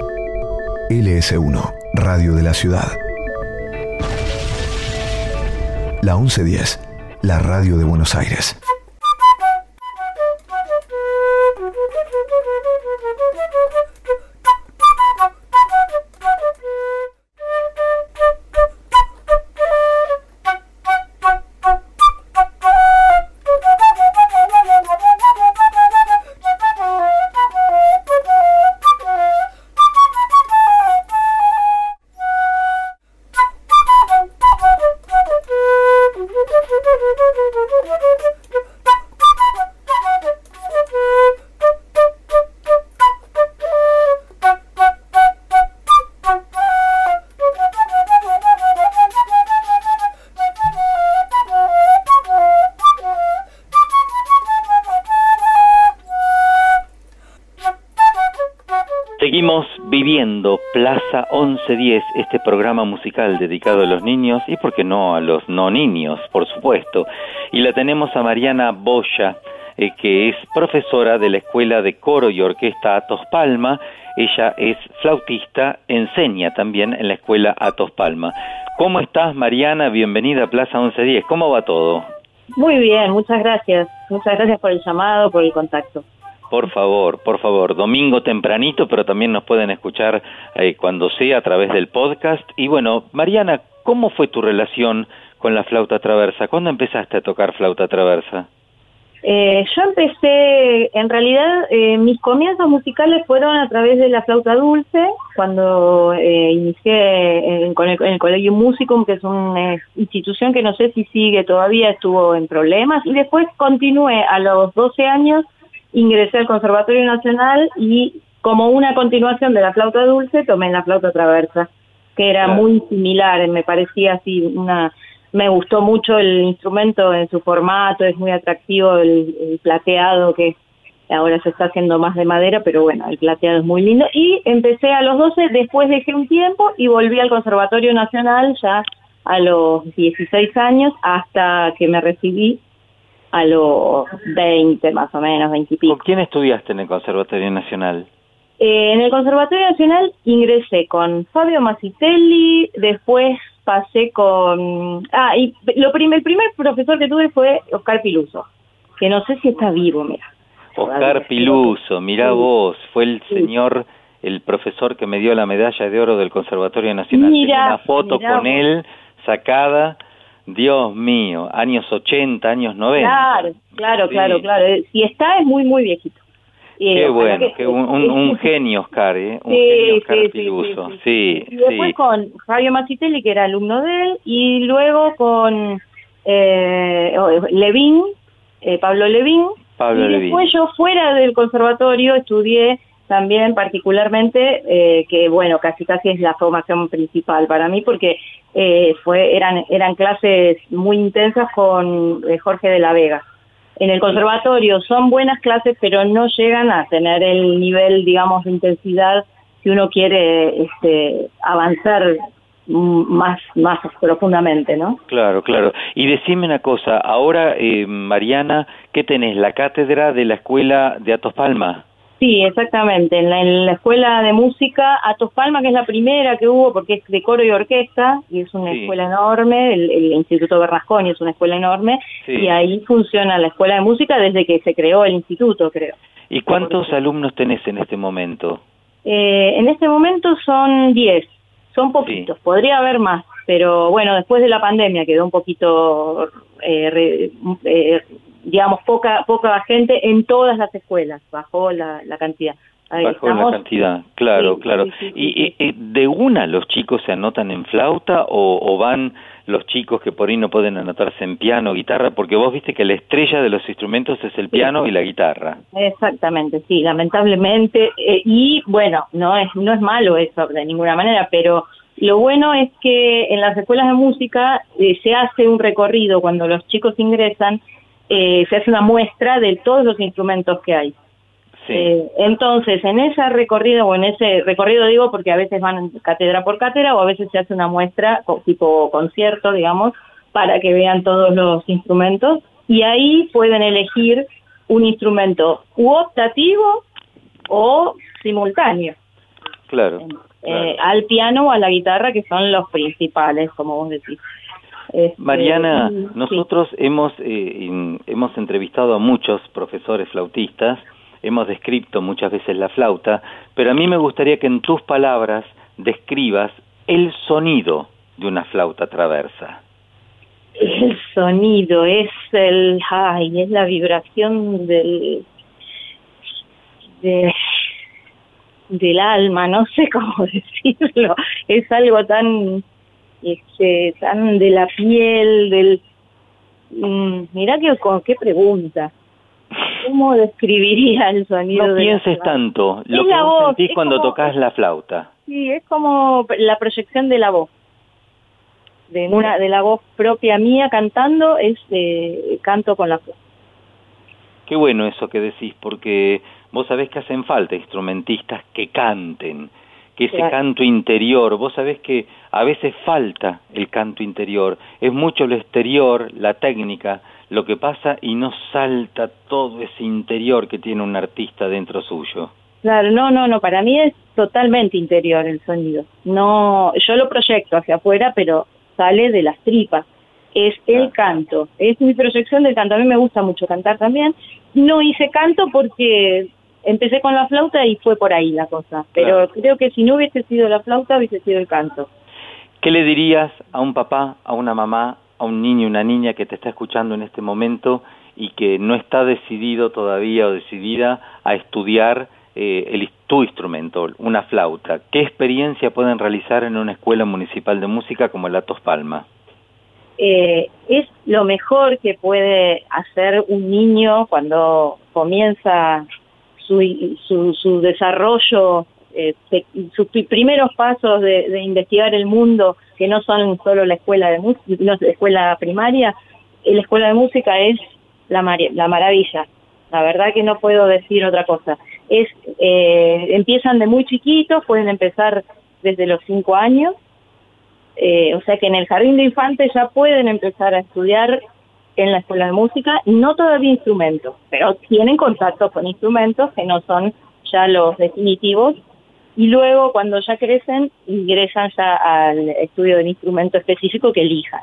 A: LS1, Radio de la Ciudad. La 1110, la radio de Buenos Aires.
C: Plaza 1110, este programa musical dedicado a los niños y, por qué no, a los no niños, por supuesto. Y la tenemos a Mariana Boya eh, que es profesora de la Escuela de Coro y Orquesta Atos Palma. Ella es flautista, enseña también en la Escuela Atos Palma. ¿Cómo estás, Mariana? Bienvenida a Plaza 1110. ¿Cómo va todo?
P: Muy bien, muchas gracias. Muchas gracias por el llamado, por el contacto.
C: Por favor, por favor, domingo tempranito, pero también nos pueden escuchar eh, cuando sea a través del podcast. Y bueno, Mariana, ¿cómo fue tu relación con la flauta traversa? ¿Cuándo empezaste a tocar flauta traversa?
P: Eh, yo empecé, en realidad, eh, mis comienzos musicales fueron a través de la flauta dulce, cuando eh, inicié en, con el, el Colegio Musicum, que es una eh, institución que no sé si sigue todavía, estuvo en problemas, y después continué a los 12 años, ingresé al Conservatorio Nacional y como una continuación de la flauta dulce, tomé la flauta traversa, que era
C: Claro.
P: muy similar, me parecía así una me gustó mucho el instrumento en su formato, es muy atractivo el, el plateado que ahora se está haciendo más de madera, pero bueno, el plateado es muy lindo. Y empecé a los 12, después dejé un tiempo y volví al Conservatorio Nacional ya a los 16 años hasta que me recibí a los 20 más o menos, 20 y pico.
C: ¿Con quién estudiaste en el Conservatorio Nacional?
P: Eh, en el Conservatorio Nacional ingresé con Fabio Masitelli, después pasé con... Ah, y lo prim- el primer profesor que tuve fue Oscar Piluso, que no sé si está vivo, mira.
C: Oscar Piluso, mirá
P: Sí.
C: vos, fue el señor, el profesor que me dio la medalla de oro del Conservatorio Nacional.
P: Mira,
C: Tengo una foto
P: mirá
C: con
P: vos.
C: él sacada, Dios mío, años 80, años 90.
P: Claro, claro,
C: Sí.
P: claro, claro. Eh, Si está es muy, muy viejito. Y,
C: Qué bueno,
P: que-
C: qué un, un- un genio Oscar, ¿eh? Un
P: Sí,
C: genio Oscar
P: sí, sí,
C: Piluso.
P: sí, Y después con Fabio Masitelli, que era alumno de él, y luego con eh, Levín, eh, Pablo Levín,
C: Pablo
P: y
C: Levín.
P: después yo fuera del conservatorio estudié también particularmente, eh, que bueno, casi casi es la formación principal para mí, porque eh, fue eran eran clases muy intensas con eh, Jorge de la Vega. En el conservatorio son buenas clases, pero no llegan a tener el nivel, digamos, de intensidad si uno quiere este, avanzar más, más profundamente, ¿no?
C: Claro, claro. Y decime una cosa, ahora, eh, Mariana, ¿qué tenés? ¿La cátedra de la escuela de Atos Palma?
P: Sí, exactamente. En la, en la escuela de música, Atos Palma, que es la primera que hubo porque es de coro y orquesta, y es una
C: Sí.
P: escuela enorme, el, el Instituto Bernasconi es una escuela enorme,
C: Sí.
P: y ahí funciona la escuela de música desde que se creó el instituto, creo.
C: ¿Y cuántos alumnos tenés en este momento?
P: Eh, en este momento son 10, son poquitos, podría haber más, pero bueno, después de la pandemia quedó un poquito, eh, re- eh, digamos, poca poca gente en todas las escuelas, bajó la, la cantidad. Ahí
C: Bajó
P: estamos-
C: la cantidad, claro,
P: Sí,
C: claro.
P: sí, sí, sí,
C: ¿Y, y- y de una los chicos se anotan en flauta o, o van los chicos que por ahí no pueden anotarse en piano, guitarra? Porque vos viste que la estrella de los instrumentos es el piano y la guitarra.
P: Exactamente, sí, lamentablemente. eh, y bueno, no es, no es malo eso de ninguna manera, pero lo bueno es que en las escuelas de música eh, se hace un recorrido cuando los chicos ingresan, eh, se hace una muestra de todos los instrumentos que hay. Eh, entonces, en ese recorrido, o en ese recorrido digo porque a veces van cátedra por cátedra o a veces se hace una muestra tipo concierto, digamos, para que vean todos los instrumentos y ahí pueden elegir un instrumento u optativo o simultáneo,
C: Claro.
P: eh, al piano o a la guitarra, que son los principales, como vos decís. Este,
C: Mariana,
P: sí.
C: nosotros hemos, eh, hemos entrevistado a muchos profesores flautistas, hemos descrito muchas veces la flauta, pero a mí me gustaría que en tus palabras describas el sonido de una flauta traversa.
P: El sonido es el, ay, es la vibración del, de- del alma, no sé cómo decirlo, es algo tan, este, tan de la piel, del, mm, mirá que, con qué pregunta, ¿cómo describiría el sonido
C: No
P: de
C: pienses
P: flauta?
C: tanto lo
P: Es
C: que vos
P: voz,
C: sentís cuando
P: como-
C: tocas la flauta.
P: Sí, es como la proyección de la voz. De una de la voz propia mía cantando es eh, canto con la voz.
C: Qué bueno eso que decís, porque vos sabés que hacen falta instrumentistas que canten, que ese
P: Claro.
C: canto interior, vos sabés que a veces falta el canto interior, es mucho lo exterior, la técnica, lo que pasa y no salta todo ese interior que tiene un artista dentro suyo.
P: Claro, no, no, no, para mí es totalmente interior el sonido. No, yo lo proyecto hacia afuera, pero sale de las tripas. Es el canto, es mi proyección del canto. A mí me gusta mucho cantar también. No hice canto porque empecé con la flauta y fue por ahí la cosa. Pero creo que si no hubiese sido la flauta, hubiese sido el canto.
C: ¿Qué le dirías a un papá, a una mamá, a un niño, una niña que te está escuchando en este momento y que no está decidido todavía o decidida a estudiar eh, el, tu instrumento, una flauta? ¿Qué experiencia pueden realizar en una escuela municipal de música como la Tos Palma?
P: eh, es lo mejor que puede hacer un niño cuando comienza su, su, su desarrollo, eh, sus primeros pasos de, de investigar el mundo, que no son solo la escuela de no, la escuela primaria, eh, la escuela de música es la, mari- la maravilla. La verdad que no puedo decir otra cosa. Es, eh, empiezan de muy chiquitos, pueden empezar desde los cinco años, eh, o sea que en el jardín de infantes ya pueden empezar a estudiar en la escuela de música, no todavía instrumentos, pero tienen contacto con instrumentos que no son ya los definitivos y luego cuando ya crecen ingresan ya al estudio del instrumento específico que elijan.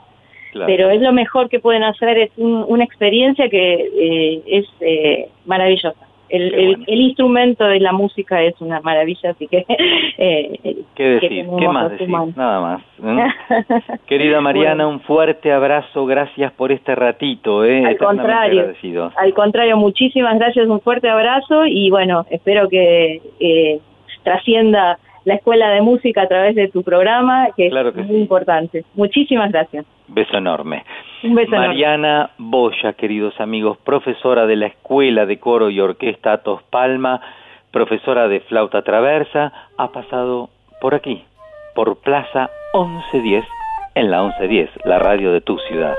C: Claro.
P: Pero es lo mejor que pueden hacer, es un- una experiencia que eh, es eh, maravillosa. El, el- el instrumento de la música es una maravilla, así que... eh,
C: ¿Qué decir? ¿Qué más decir? Nada más. ¿eh? Querida Mariana, un fuerte abrazo, gracias por este ratito, ¿eh?
P: Al contrario.
C: agradecidos.
P: Al contrario, muchísimas gracias, un fuerte abrazo y bueno, espero que eh, trascienda la escuela de música a través de tu programa, que
C: Claro
P: es
C: que
P: muy importante. Muchísimas gracias.
C: Beso enorme.
P: Un beso enorme.
C: Mariana Boya, queridos amigos, profesora de la Escuela de Coro y Orquesta Atos Palma, profesora de flauta traversa, ha pasado por aquí, por Plaza 1110, en la 1110, la radio de tu ciudad.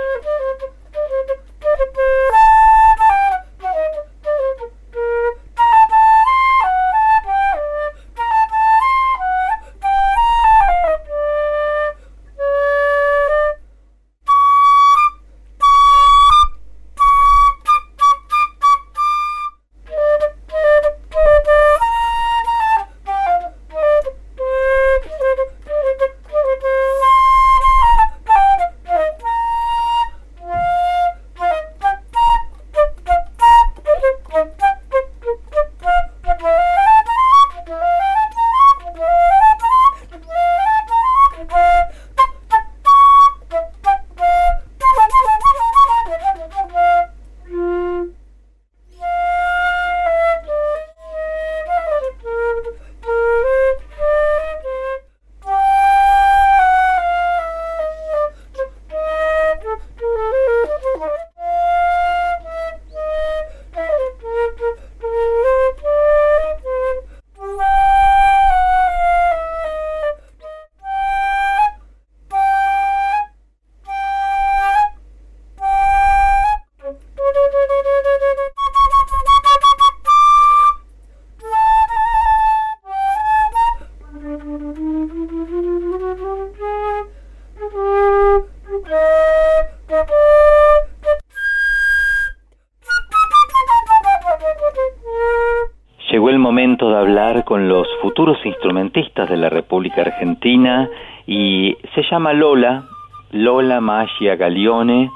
C: Los futuros instrumentistas de la República Argentina y se llama Lola, Lola Magia Galione,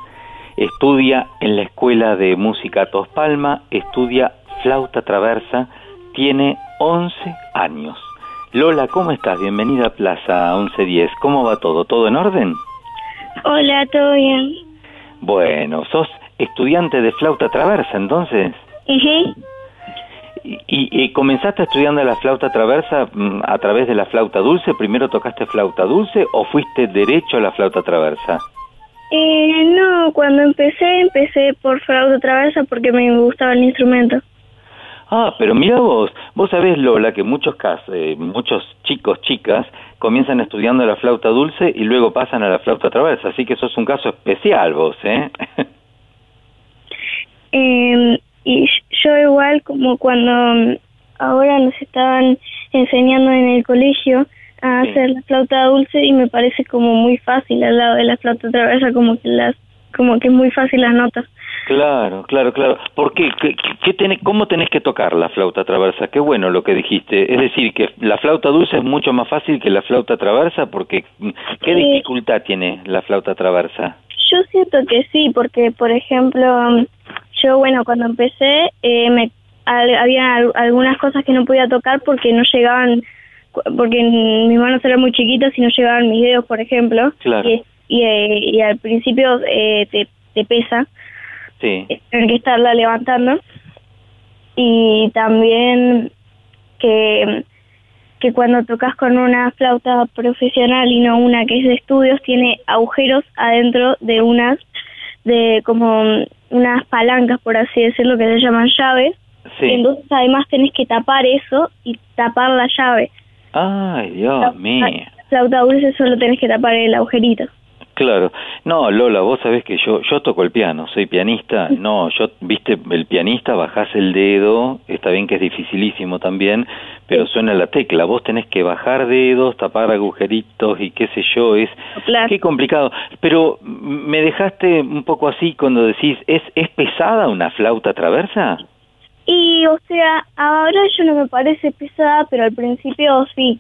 C: estudia en la Escuela de Música Tos Palma, estudia flauta traversa, tiene 11 años. Lola, ¿cómo estás? Bienvenida a Plaza 1110. ¿Cómo va todo? ¿Todo en orden?
Q: Hola, ¿todo bien?
C: Bueno, sos estudiante de flauta traversa, entonces.
Q: Ujú.
C: ¿Y, y comenzaste estudiando la flauta traversa mm, a través de la flauta dulce? ¿Primero tocaste flauta dulce o fuiste derecho a la flauta traversa?
Q: Eh, no, cuando empecé, empecé por flauta traversa porque me gustaba el instrumento.
C: Ah, pero mira vos, vos sabés Lola que muchos casos, eh, muchos chicos, chicas, comienzan estudiando la flauta dulce y luego pasan a la flauta traversa, así que sos un caso especial vos, ¿eh?
Q: Eh, y yo igual como cuando mm, ahora nos estaban enseñando en el colegio a hacer la flauta dulce y me parece como muy fácil al lado de la flauta traversa como que las como que es muy fácil las notas.
C: Claro, claro, claro. ¿Por qué? ¿Qué, qué tenés- ¿Cómo tenés que tocar la flauta traversa? Qué bueno lo que dijiste. Es decir, que la flauta dulce es mucho más fácil que la flauta traversa, porque mm, ¿qué
Q: Sí.
C: dificultad tiene la flauta traversa?
Q: Yo siento que sí, porque por ejemplo, yo bueno, cuando empecé, eh, me, al- había al- algunas cosas que no podía tocar porque no llegaban, porque mis manos eran muy chiquitas y no llegaban mis dedos, por ejemplo.
C: Claro.
Q: Y, y, eh, y al principio eh, te, te pesa
C: Sí.
Q: tener que estarla levantando. Y también que, que cuando tocas con una flauta profesional y no una que es de estudios, tiene agujeros adentro de unas, de como unas palancas, por así decirlo, que se llaman llaves.
C: Sí.
Q: Entonces además tenés que tapar eso y tapar la llave.
C: Ay, Dios mío.
Q: La flauta dulce solo tenés que tapar el agujerito.
C: Claro. No, Lola, vos sabés que yo yo toco el piano, soy pianista. No, yo, viste, el pianista bajás el dedo, está bien que es dificilísimo también, pero suena la tecla. Vos tenés que bajar dedos, tapar agujeritos y qué sé yo, es qué complicado. Pero me dejaste un poco así cuando decís, ¿es es pesada una flauta traversa?
Q: Y, o sea, ahora yo no me parece pesada, pero al principio sí.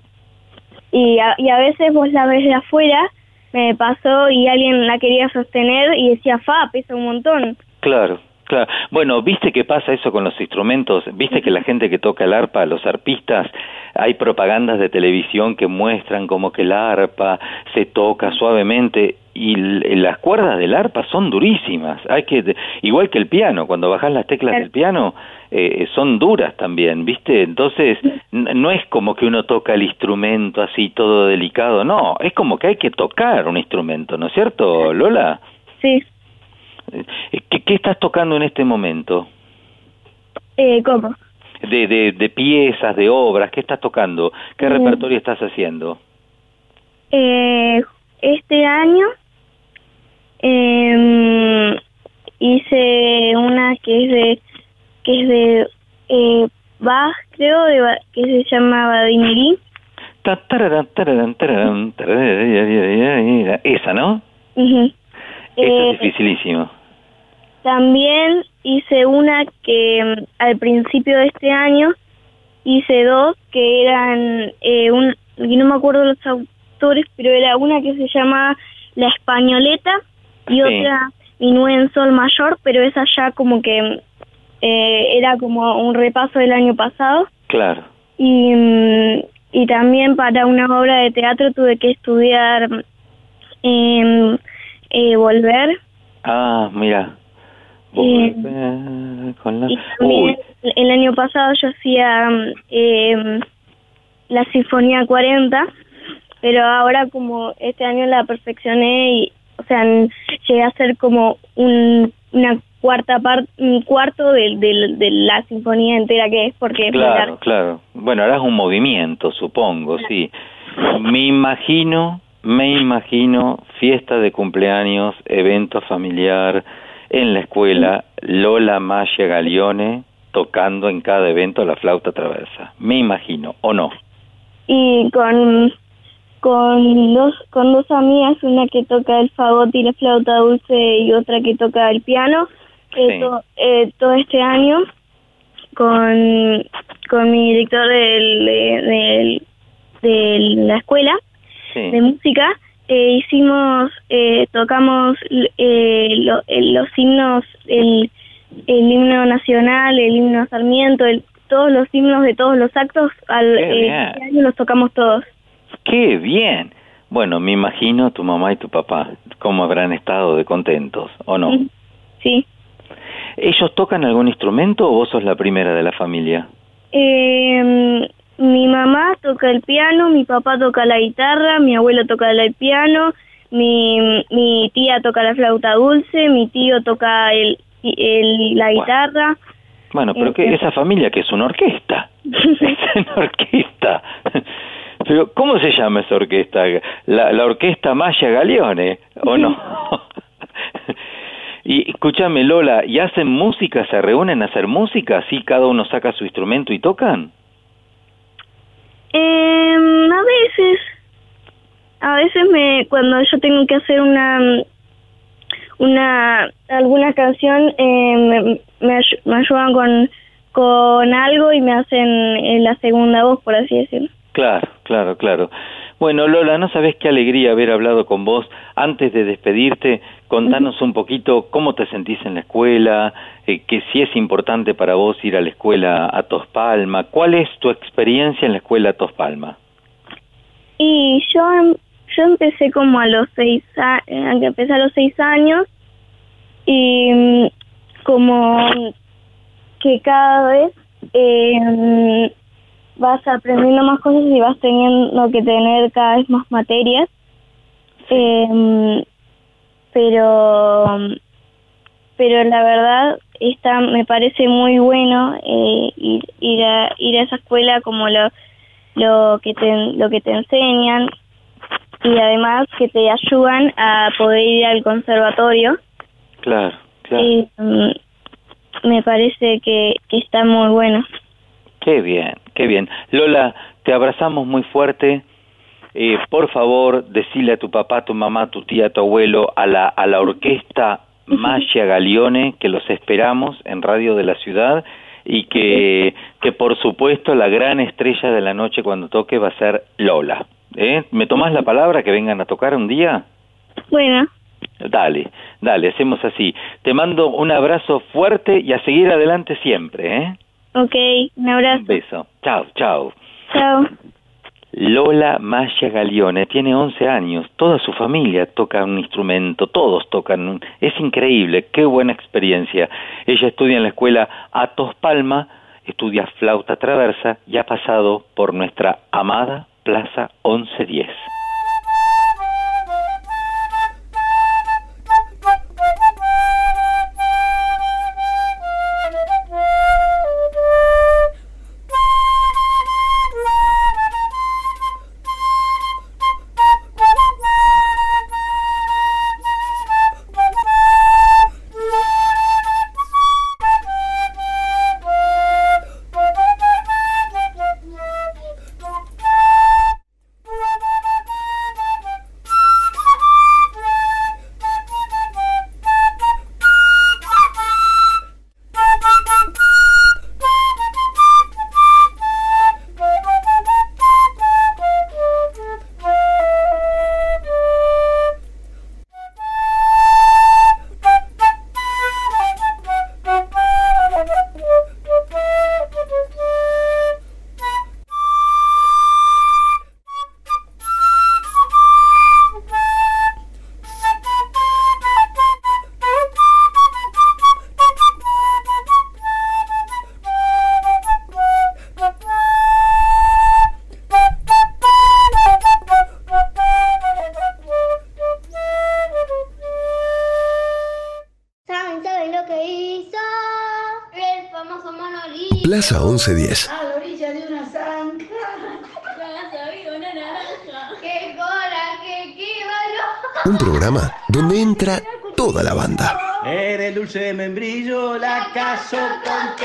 Q: Y a, y a veces vos la ves de afuera, me pasó y alguien la quería sostener y decía, fa, pesa un montón.
C: Claro, claro. Bueno, ¿viste qué pasa eso con los instrumentos? ¿Viste que la gente que toca el arpa, los arpistas, hay propagandas de televisión que muestran como que el arpa se toca suavemente y las cuerdas del arpa son durísimas. Hay que igual que el piano, cuando bajas las teclas del piano eh, son duras también, ¿viste? Entonces no es como que uno toca el instrumento así todo delicado, no, es como que hay que tocar un instrumento, ¿no es cierto, Lola?
Q: Sí.
C: Eh, ¿Qué, qué estás tocando en este momento?
Q: Eh, ¿Cómo?
C: De, de, de piezas, de obras, ¿qué estás tocando? ¿Qué
Q: Mm.
C: repertorio estás haciendo?
Q: Eh, este año em, hice una que es de que es de eh, Bach, creo, de, que se llama Badimirí.
C: Esa, ¿no? Esa
Q: Eh,
C: es dificilísimo.
Q: También hice una que mm, al principio de este año hice dos que eran eh, un y no me acuerdo los autores, pero era una que se llama La Españoleta y
R: Sí.
Q: otra Minué en Sol Mayor, pero esa ya como que eh, era como un repaso del año pasado
C: Claro.
Q: y mm, y también para una obra de teatro tuve que estudiar em, eh, volver
C: Ah, mira. Volver con la...
Q: Y también
C: Uy,
Q: el año pasado yo hacía em, la Sinfonía 40, pero ahora como este año la perfeccioné y, o sea, llegué a hacer como un, una cuarta parte, un cuarto de, de- de la sinfonía entera que es, porque
C: claro, claro. Bueno, harás un movimiento, supongo, sí. Me imagino, me imagino fiesta de cumpleaños, evento familiar en la escuela, Lola Maya Galione tocando en cada evento la flauta traversa. Me imagino, ¿o no?
Q: Y con, con, dos, con dos amigas, una que toca el fagot y la flauta dulce y otra que toca el piano, eh,
R: Sí.
Q: to- eh, todo este año con, con mi director del, de, del- de la escuela
C: Sí.
Q: de música eh, hicimos eh, tocamos eh, lo- los himnos el, el himno nacional el himno Sarmiento el, todos los himnos de todos los actos al eh, este año los tocamos todos
C: ¡Qué bien! Bueno, me imagino tu mamá y tu papá, cómo habrán estado de contentos, ¿o no?
Q: sí
C: ¿Ellos tocan algún instrumento o vos sos la primera de la familia?
Q: Eh, mi mamá toca el piano, mi papá toca la guitarra, mi abuelo toca el piano, mi, mi tía toca la flauta dulce, mi tío toca el, el- la guitarra.
C: Bueno, pero que esa familia que es una orquesta. es una orquesta. Pero, ¿cómo se llama esa orquesta? La, la orquesta Maya Galeone, ¿o no? y escúchame, Lola, ¿y hacen música? ¿Se reúnen a hacer música? ¿Así cada uno saca su instrumento y tocan?
Q: Eh, a veces, a veces me, cuando yo tengo que hacer una una alguna canción eh, me, me, me ayudan con, con algo y me hacen eh, la segunda voz, por así decirlo.
C: Claro, claro, claro. Bueno, Lola, no sabes qué alegría haber hablado con vos. Antes de despedirte, contanos un poquito cómo te sentís en la escuela, eh, que si es importante para vos ir a la escuela a Tospalma. ¿Cuál es tu experiencia en la escuela a Tospalma?
Q: Y yo em- yo empecé como a los seis a- eh, empecé a los seis años y mm, como que cada vez eh, vas aprendiendo más cosas y vas teniendo que tener cada vez más materias. Eh, pero pero la verdad está me parece muy bueno eh, ir ir a ir a esa escuela como lo lo que te lo que te enseñan y además que te ayudan a poder ir al conservatorio.
C: Claro, claro.
Q: y mm, me parece que, que está muy bueno
C: Qué bien, qué bien. Lola, te abrazamos muy fuerte. Eh, por favor, decile a tu papá, tu mamá, tu tía, a tu abuelo, a la, a la orquesta Magia Galione, que los esperamos en Radio de la Ciudad y que, que por supuesto la gran estrella de la noche cuando toque va a ser Lola. ¿Eh? ¿Me tomás la palabra que vengan a tocar un día?
Q: bueno
C: Dale, dale, hacemos así. Te mando un abrazo fuerte y a seguir adelante siempre, ¿eh?
Q: Ok un abrazo
C: Un beso. Chao, chao.
Q: chao
C: Lola Maya Galione tiene 11 años, toda su familia toca un instrumento, todos tocan, un- es increíble, qué buena experiencia. Ella estudia en la escuela Atos Palma, estudia flauta traversa y ha pasado por nuestra amada Plaza 1110.
A: Plaza 1110.
M: A la orilla de una zanja. ¡Qué coraje, qué valor!
A: Un programa donde entra toda la banda.
S: Eres dulce de membrillo, la caso con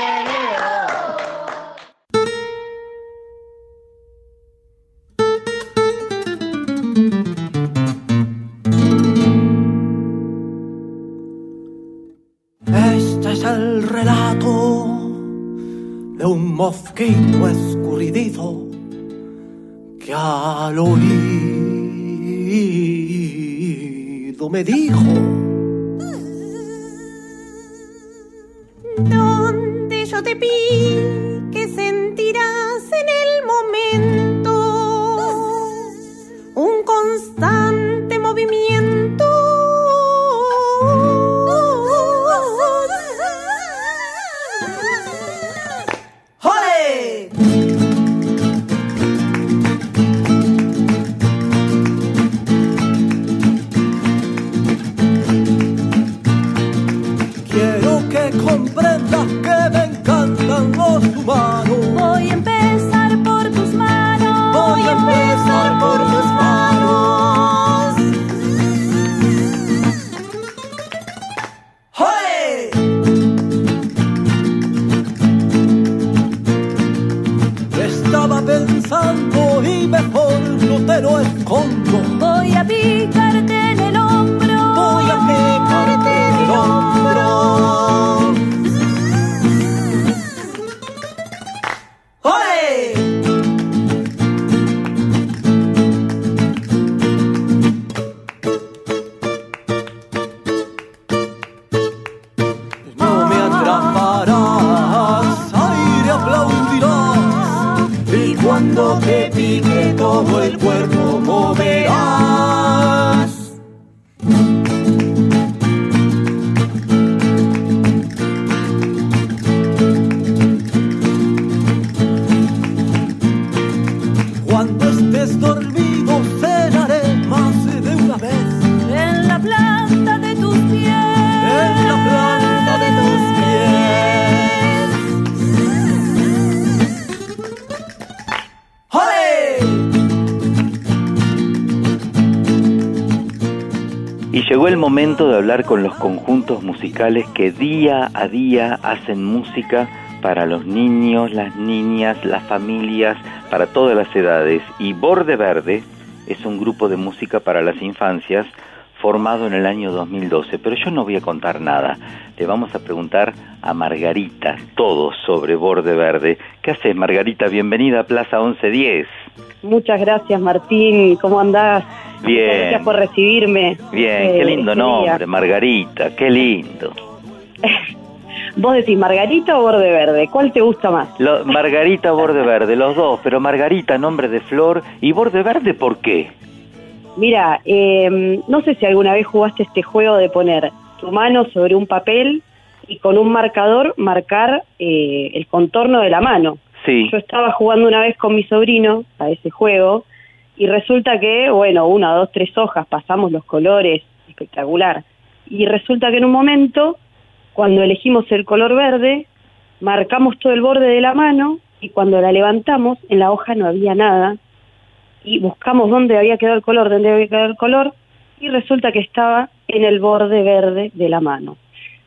C: llegó el momento de hablar con los conjuntos musicales que día a día hacen música para los niños, las niñas, las familias, para todas las edades. Y Borde Verde es un grupo de música para las infancias formado en el año 2012. Pero yo no voy a contar nada. Le vamos a preguntar a Margarita todo sobre Borde Verde. ¿Qué haces, Margarita? Bienvenida a Plaza 1110.
T: Muchas gracias, Martín. ¿Cómo andás?
C: Bien.
T: Gracias por recibirme.
C: Bien,
T: eh,
C: qué lindo
T: este
C: nombre,
T: día.
C: Margarita, qué lindo.
T: Vos decís Margarita o Borde Verde, ¿cuál te gusta más?
C: Lo- Margarita Borde Verde, los dos, pero Margarita nombre de flor y Borde Verde ¿por qué?
T: Mira, eh, no sé si alguna vez jugaste este juego de poner tu mano sobre un papel y con un marcador marcar eh, el contorno de la mano.
C: Sí.
T: Yo estaba jugando una vez con mi sobrino a ese juego y resulta que, bueno, una, dos, tres hojas, pasamos los colores, espectacular. Y resulta que en un momento, cuando elegimos el color verde, marcamos todo el borde de la mano y cuando la levantamos, en la hoja no había nada y buscamos dónde había quedado el color, dónde había quedado el color y resulta que estaba en el borde verde de la mano.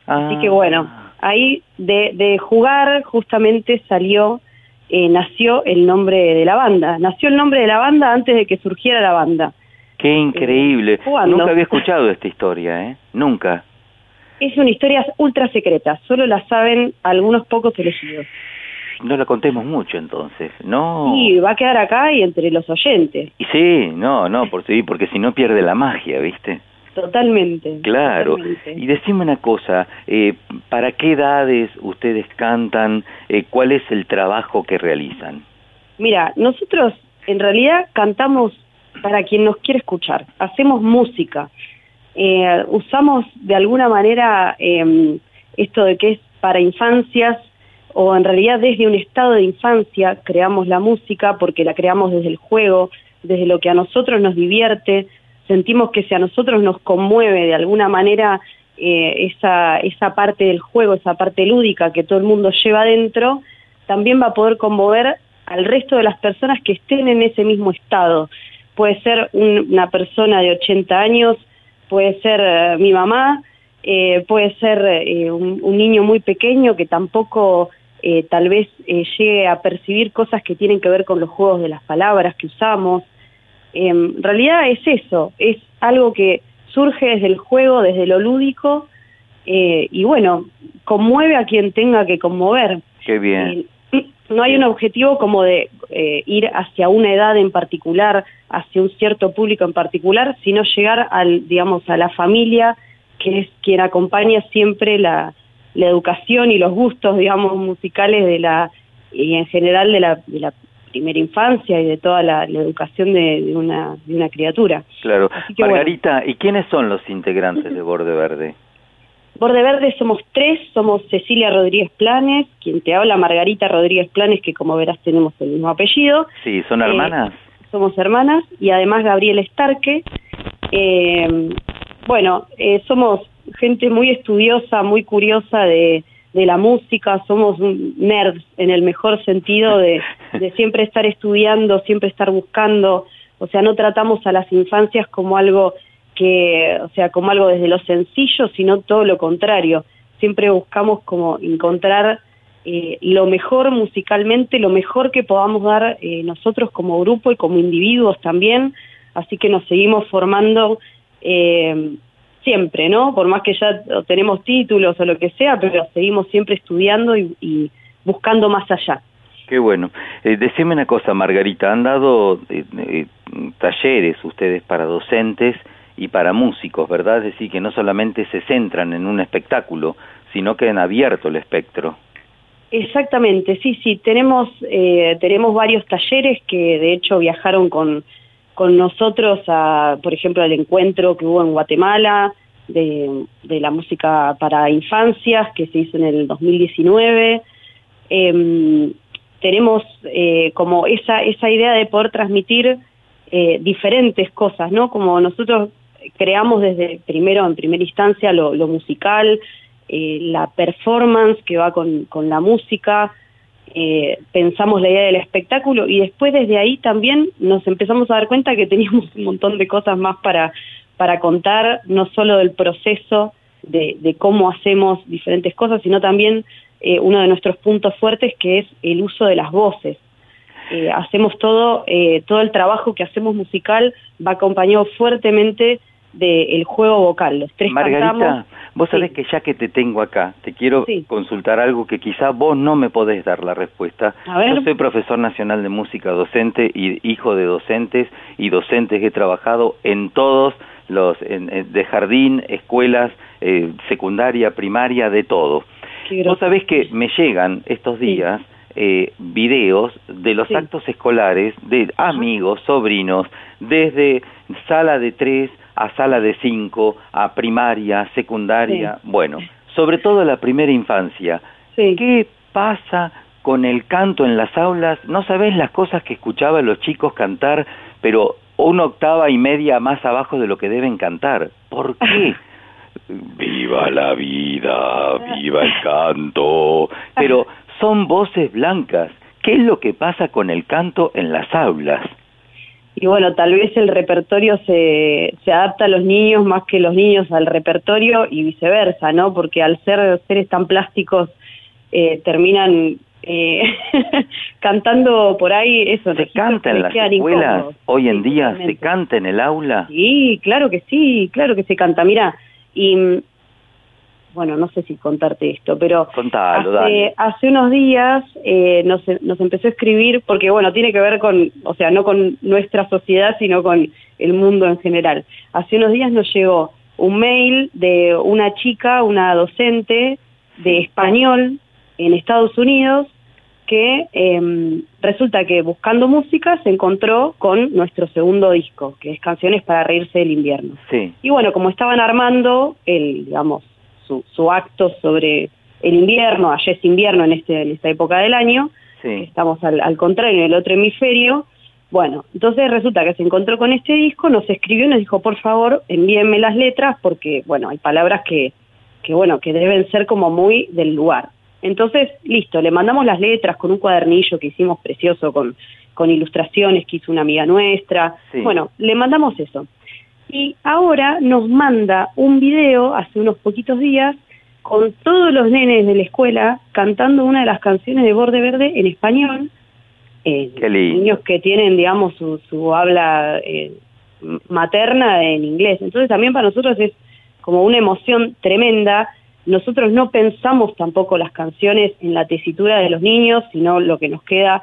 T: Así
C: Ah.
T: que bueno, ahí de, de jugar justamente salió, eh, nació el nombre de la banda. Nació el nombre de la banda antes de que surgiera la banda.
C: Qué increíble.
T: jugando.
C: Nunca había escuchado esta historia, ¿eh? Nunca.
T: Es una historia ultra secreta, solo la saben algunos pocos elegidos.
C: No la contemos mucho entonces, ¿no?
T: Y va a quedar acá y entre los oyentes,
C: Y sí, no, no, por sí, porque si no pierde la magia, ¿viste?
T: Totalmente.
C: Claro.
T: totalmente.
C: Y decime una cosa, eh, ¿para qué edades ustedes cantan? Eh, ¿Cuál es el trabajo que realizan?
T: Mira, nosotros en realidad cantamos para quien nos quiere escuchar, hacemos música, Eh, usamos de alguna manera eh, esto de que es para infancias o en realidad desde un estado de infancia creamos la música porque la creamos desde el juego, desde lo que a nosotros nos divierte, sentimos que si a nosotros nos conmueve de alguna manera eh, esa, esa parte del juego, esa parte lúdica que todo el mundo lleva adentro, también va a poder conmover al resto de las personas que estén en ese mismo estado. Puede ser un- una persona de 80 años, puede ser eh, mi mamá, eh, puede ser un, un niño muy pequeño que tampoco tal vez llegue a percibir cosas que tienen que ver con los juegos de las palabras que usamos. Eh, en realidad es eso, es algo que surge desde el juego, desde lo lúdico, eh, y bueno, conmueve a quien tenga que conmover.
C: Qué bien.
T: No hay un objetivo como de eh, ir hacia una edad en particular, hacia un cierto público en particular, sino llegar al, digamos, a la familia, que es quien acompaña siempre la, la educación y los gustos, digamos, musicales de la, y en general de la, de la primera infancia y de toda la, la educación de, de una, de una criatura.
C: Claro.
T: que bueno.
C: Margarita, ¿y quiénes son los integrantes de Borde Verde?
T: Borde Verde somos tres, somos Cecilia Rodríguez Planes, quien te habla Margarita Rodríguez Planes, que como verás tenemos el mismo apellido.
C: Sí, ¿son
T: Eh,
C: hermanas?
T: somos hermanas, y además Gabriel Starque. Eh, bueno, eh, somos gente muy estudiosa, muy curiosa de, de la música, somos nerds en el mejor sentido de, de siempre estar estudiando, siempre estar buscando, o sea, no tratamos a las infancias como algo que, o sea, como algo desde lo sencillo, sino todo lo contrario. Siempre buscamos como encontrar eh, lo mejor musicalmente, lo mejor que podamos dar eh, nosotros como grupo y como individuos también, así que nos seguimos formando eh, siempre, ¿no? Por más que ya tenemos títulos o lo que sea, pero seguimos siempre estudiando y, y buscando más allá.
C: Qué bueno. Eh, decime una cosa, Margarita, han dado eh, eh, talleres ustedes para docentes y para músicos, ¿verdad? Es decir, que no solamente se centran en un espectáculo, sino que han abierto el espectro.
T: Exactamente, sí, sí, tenemos, eh, tenemos varios talleres que de hecho viajaron con, con nosotros, a, por ejemplo, al encuentro que hubo en Guatemala de, la música para infancias que se hizo en el 2019. Em, tenemos eh, como esa, esa idea de poder transmitir eh, diferentes cosas, ¿no? Como nosotros creamos desde primero, en primera instancia, lo, lo musical, eh, la performance que va con la música, eh, pensamos la idea del espectáculo y después desde ahí también nos empezamos a dar cuenta que teníamos un montón de cosas más para, para contar, no solo del proceso de, de cómo hacemos diferentes cosas, sino también eh, uno de nuestros puntos fuertes que es el uso de las voces. Eh, hacemos todo, eh, todo el trabajo que hacemos musical va acompañado fuertemente del juego vocal. Los tres
C: Margarita,
T: cantamos.
C: Vos sabés que ya que te tengo acá, te quiero consultar algo que quizá vos no me podés dar la respuesta. Yo soy profesor nacional de música docente y hijo de docentes y docentes he trabajado en todos los, en- en- de jardín, escuelas, eh, secundaria, primaria, de todo. Vos sabés que me llegan estos días eh, videos de los actos escolares de amigos, sobrinos, desde sala de tres a sala de cinco, a primaria, secundaria, bueno, sobre todo la primera infancia. ¿Qué pasa con el canto en las aulas? No sabés las cosas que escuchaba los chicos cantar, pero una octava y media más abajo de lo que deben cantar. ¿Por qué? Viva la vida, viva el canto. Pero son voces blancas. ¿Qué es lo que pasa con el canto en las aulas?
T: Y bueno, tal vez el repertorio se, se adapta a los niños más que los niños al repertorio y viceversa, ¿no? Porque al ser seres tan plásticos eh, terminan eh, cantando por ahí eso.
C: ¿Se canta en las escuelas hoy en día? ¿Se canta en el aula?
T: Sí, claro que sí, claro que se canta. Mira, y bueno, no sé si contarte esto, pero
C: Contalo,
T: hace, hace unos días eh, nos, nos empezó a escribir, porque bueno, tiene que ver con, o sea, no con nuestra sociedad, sino con el mundo en general. Hace unos días nos llegó un mail de una chica, una docente de español en Estados Unidos, que em, resulta que buscando música se encontró con nuestro segundo disco, que es Canciones para Reírse del Invierno.
C: Sí.
T: Y bueno, como estaban armando el, digamos, su, su acto sobre el invierno, allá es invierno en, este, en esta época del año, estamos al, al contrario, en el otro hemisferio, bueno, entonces resulta que se encontró con este disco, nos escribió y nos dijo, por favor, envíenme las letras, porque, bueno, hay palabras que, que, bueno, que deben ser como muy del lugar. Entonces, listo, le mandamos las letras con un cuadernillo que hicimos precioso, con, con ilustraciones que hizo una amiga nuestra.
C: Sí.
T: Bueno, le mandamos eso. Y ahora nos manda un video hace unos poquitos días con todos los nenes de la escuela cantando una de las canciones de Borde Verde en español. Eh,
C: Qué lindo.
T: niños que tienen, digamos, su, su habla eh, materna en inglés. Entonces también para nosotros es como una emoción tremenda. Nosotros no pensamos tampoco las canciones en la tesitura de los niños, sino lo que nos queda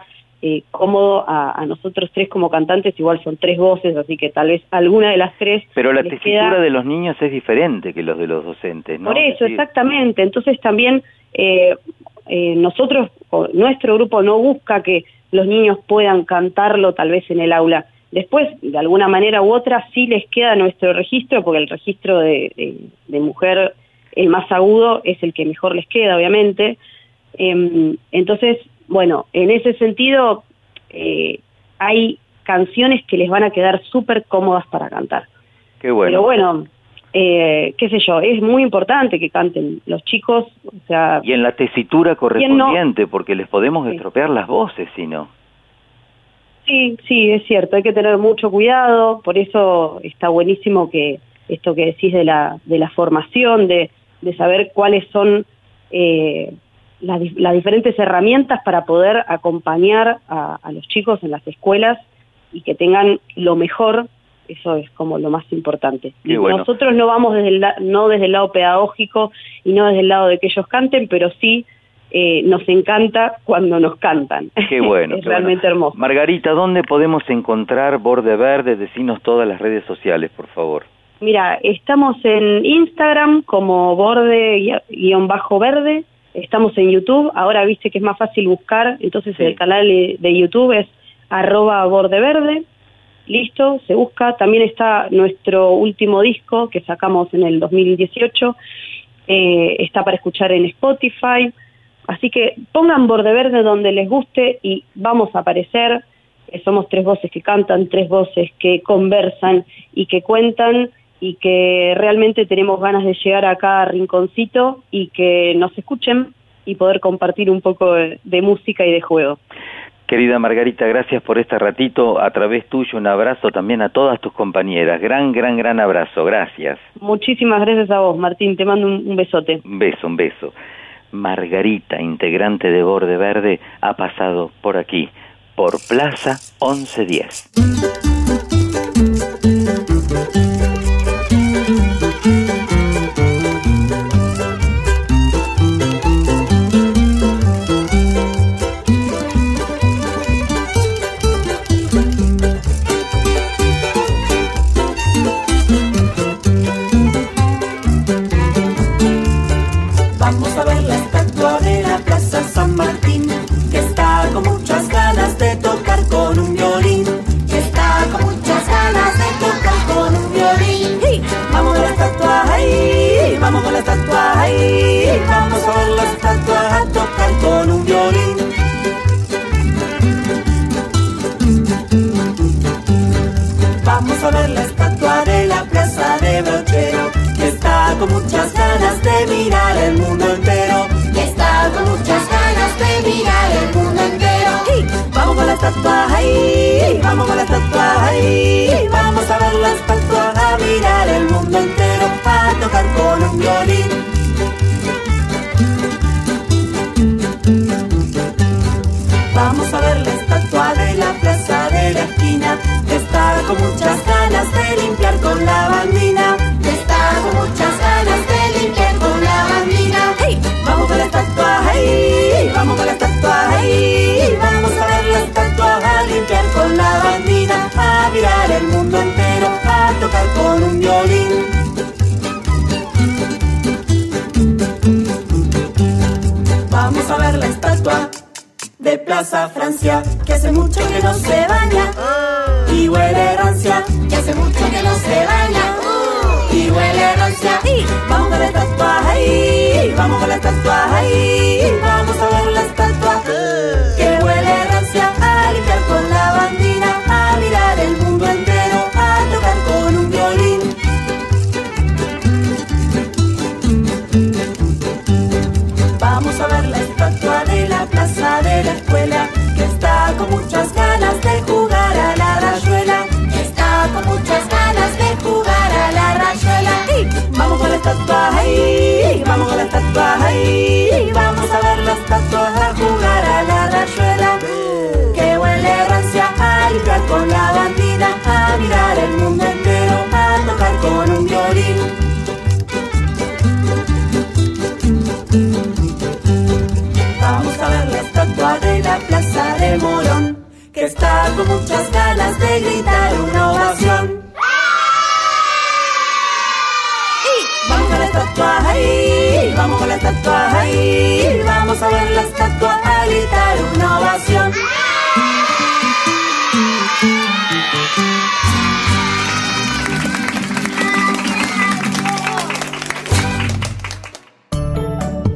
T: eh, cómodo a, a nosotros tres como cantantes, igual son tres voces, así que tal vez alguna de las tres
C: Pero la tesitura
T: queda-
C: de los niños es diferente que los de los docentes, ¿no?
T: por
C: Es
T: eso,
C: decir,
T: exactamente. Entonces también eh, eh, nosotros, o nuestro grupo no busca que los niños puedan cantarlo tal vez en el aula. Después, de alguna manera u otra, sí les queda nuestro registro, porque el registro de, de- de mujer, el más agudo, es el que mejor les queda, obviamente. Em, entonces, bueno, en ese sentido, eh, hay canciones que les van a quedar súper cómodas para cantar.
C: Qué bueno.
T: Pero bueno, eh, qué sé yo, es muy importante que canten los chicos, o sea,
C: Y en la tesitura correspondiente, porque les podemos estropear las voces, si no.
T: sí, sí, es cierto, hay que tener mucho cuidado, por eso está buenísimo que esto que decís de la, de la formación, de, de saber cuáles son eh, las, las diferentes herramientas para poder acompañar a, a los chicos en las escuelas y que tengan lo mejor, eso es como lo más importante.
C: Qué
T: Y
C: bueno.
T: Nosotros no vamos desde el, no desde el lado pedagógico y no desde el lado de que ellos canten, pero sí eh, nos encanta cuando nos cantan.
C: Qué bueno.
T: es
C: qué bueno.
T: realmente hermoso.
C: Margarita, ¿dónde podemos encontrar Borde Verde? Decinos todas las redes sociales, por favor.
T: Mira, estamos en Instagram como borde-verde, estamos en YouTube, ahora viste que es más fácil buscar, entonces el canal de de YouTube es arroba borde verde, listo, se busca. También está nuestro último disco que sacamos en el 2018, eh, está para escuchar en Spotify. Así que pongan Borde Verde donde les guste y vamos a aparecer. Eh, somos tres voces que cantan, tres voces que conversan y que cuentan y que realmente tenemos ganas de llegar a cada rinconcito y que nos escuchen y poder compartir un poco de, de música y de juego.
C: Querida Margarita, gracias por este ratito. A través tuyo, un abrazo también a todas tus compañeras. Gran, gran, gran abrazo. Gracias.
T: Muchísimas gracias a vos, Martín. Te mando un, un besote.
C: Un beso, un beso. Margarita, integrante de Borde Verde, ha pasado por aquí, por Plaza 1110.
U: Estatua, ahí, vamos a la estatua, ahí, vamos a ver la estatua, a mirar el mundo entero, a tocar con un violín. Vamos a ver la estatua de la plaza de la esquina, que está con muchas ganas de limpiar con la bandina. Que está con muchas ganas de limpiar con la bandina. ¡Hey! Vamos a la estatua, ahí, vamos a la estatua, mirar el mundo entero, a tocar con un violín. Vamos a ver la estatua de Plaza Francia, que hace mucho que no se baña y huele rancia, que hace mucho que no se baña y huele rancia. Vamos a la estatua ahí, vamos a la estatua ahí, vamos a ver Vamos con la estatua ahí, vamos con la estatua ahí, vamos a ver la estatua a jugar a la rayuela. Que huele rancia a limpiar con la bandina, a mirar el mundo entero, a tocar con un violín. Vamos a ver la estatua de la plaza de Morón, que está con muchas ganas de gritar una ovación. Y vamos a la estatua ahí, vamos a la estatua ahí, vamos a ver la estatua a gritar una ovación.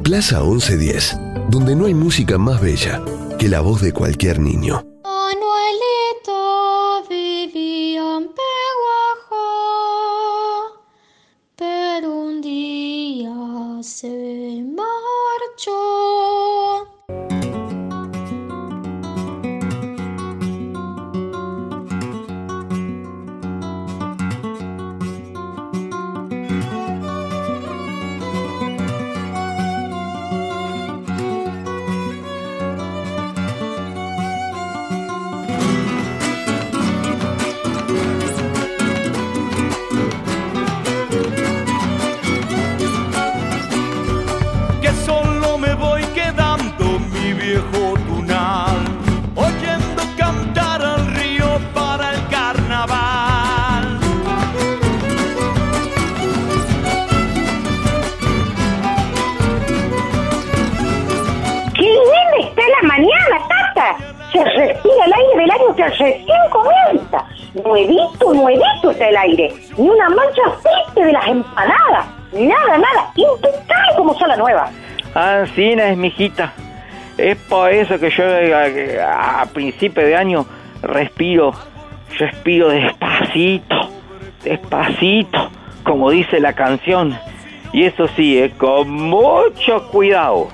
A: Plaza 1110, donde no hay música más bella que la voz de cualquier niño.
H: Se
B: respira el aire del año que recién comienza. Nuevito, nuevito está el aire. Ni una mancha aceite de las empanadas. Nada, nada. Impecable como sola nueva.
C: Ancina es mijita. Es por eso que yo eh, a, a principio de año respiro, respiro despacito, despacito, como dice la canción. Y eso sí, eh, con mucho cuidado,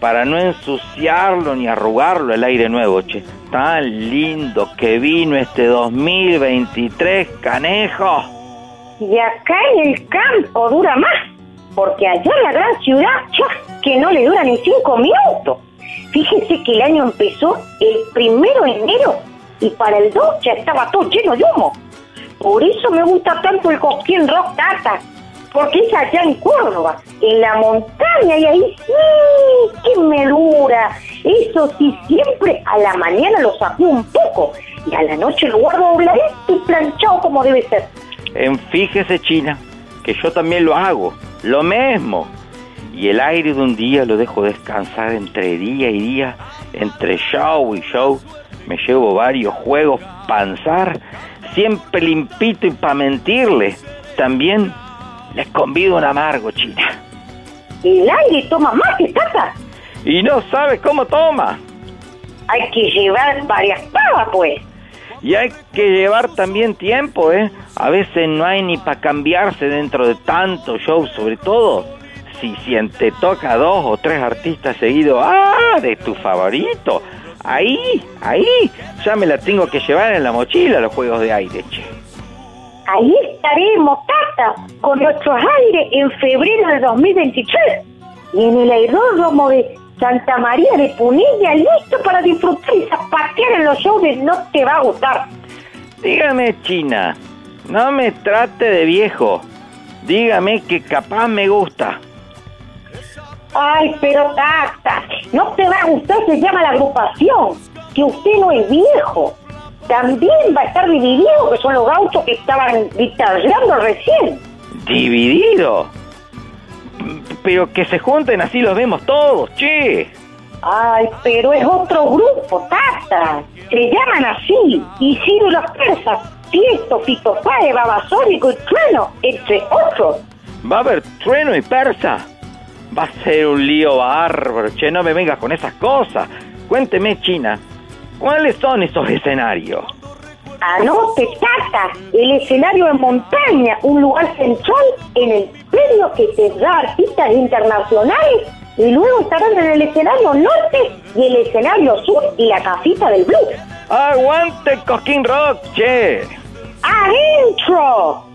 C: para no ensuciarlo ni arrugarlo el aire nuevo, che. Tan lindo que vino este 2023, canejo.
B: Y acá en el campo dura más. Porque allá en la gran ciudad, ya, que no le dura ni cinco minutos. Fíjese que el año empezó el primero de enero y para el 2 ya estaba todo lleno de humo. Por eso me gusta tanto el Cosquín Rock porque es allá en Córdoba, en la montaña, y ahí sí, que me dura. Eso sí, siempre a la mañana lo saco un poco y a la noche lo guardo dobladito y planchado como debe ser.
C: En fíjese, China, que yo también lo hago, lo mismo. Y el aire de un día lo dejo descansar entre día y día, entre show y show. Me llevo varios juegos panzar, siempre limpito y para mentirle. También les convido un amargo, China.
B: El aire toma más que tata.
C: Y no sabes cómo toma.
B: Hay que llevar varias pavas, pues.
C: Y hay que llevar también tiempo, ¿eh? A veces no hay ni para cambiarse dentro de tanto show, sobre todo si, si te toca dos o tres artistas seguidos, ¡ah! de tu favorito. Ahí, ahí, ya me la tengo que llevar en la mochila los juegos de aire, che.
B: Ahí estaremos, Tata, con nuestros aires en febrero de 2023. Y en el aeródromo de Santa María de Punilla, listo para disfrutar y zapatear en los shows de No Te Va a Gustar.
C: Dígame, China, no me trate de viejo. Dígame que capaz me gusta.
B: Ay, pero Tata, No Te Va a Gustar se llama la agrupación, que usted no es viejo. También va a estar dividido, que son los gauchos que estaban guitarreando recién.
C: ¿Dividido? Pero que se junten así los vemos todos, che.
B: Ay, pero es otro grupo, Tata. Se llaman así. Isidro los persas, Tiesto, Fito Páez, Babasónico y Trueno, entre otros.
C: Va a haber trueno y persa. Va a ser un lío bárbaro, che, no me vengas con esas cosas. Cuénteme, China, ¿cuáles son esos escenarios?
B: Anote, Tata, el escenario en montaña, un lugar central en el premio que tendrá artistas internacionales y luego estarán en el escenario norte y el escenario sur y la casita del blues.
C: ¡Aguante Cosquín Rock, che!
B: ¡Adentro!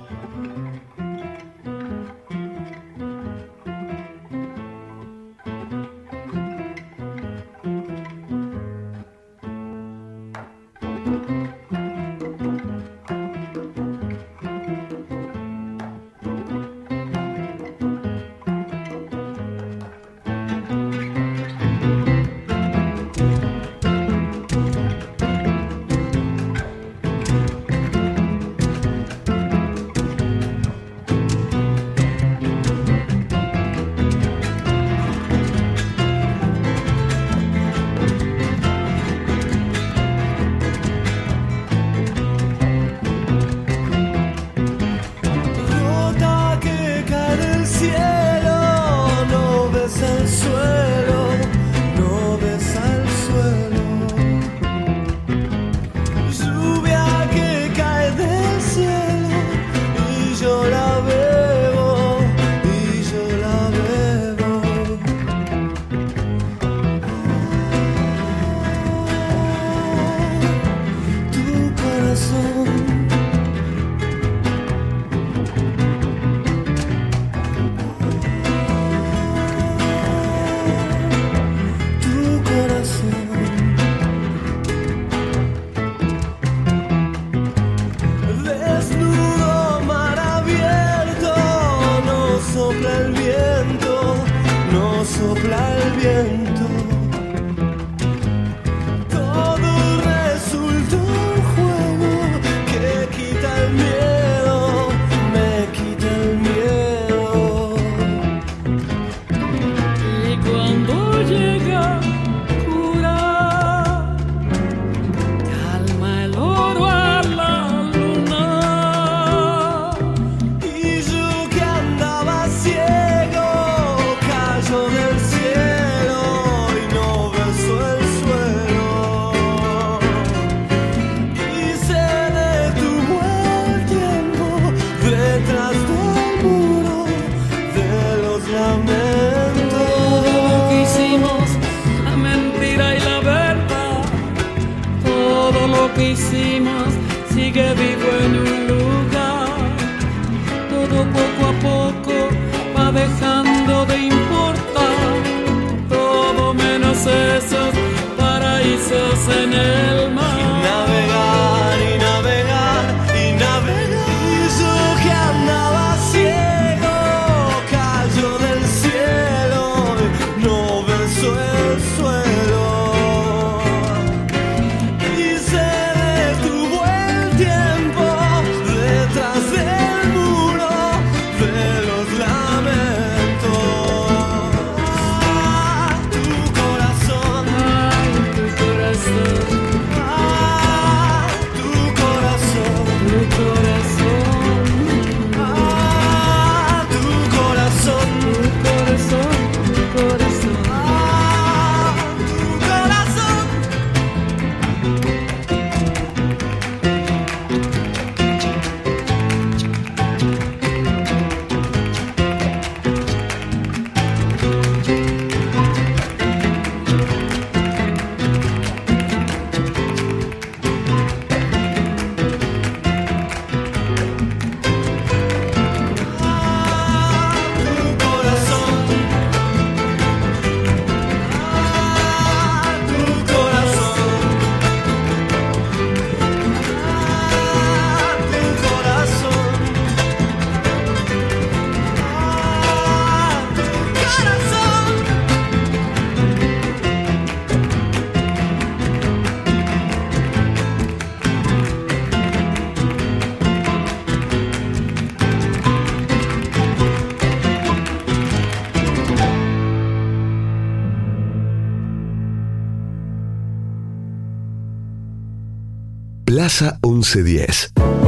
A: Plaza 1110.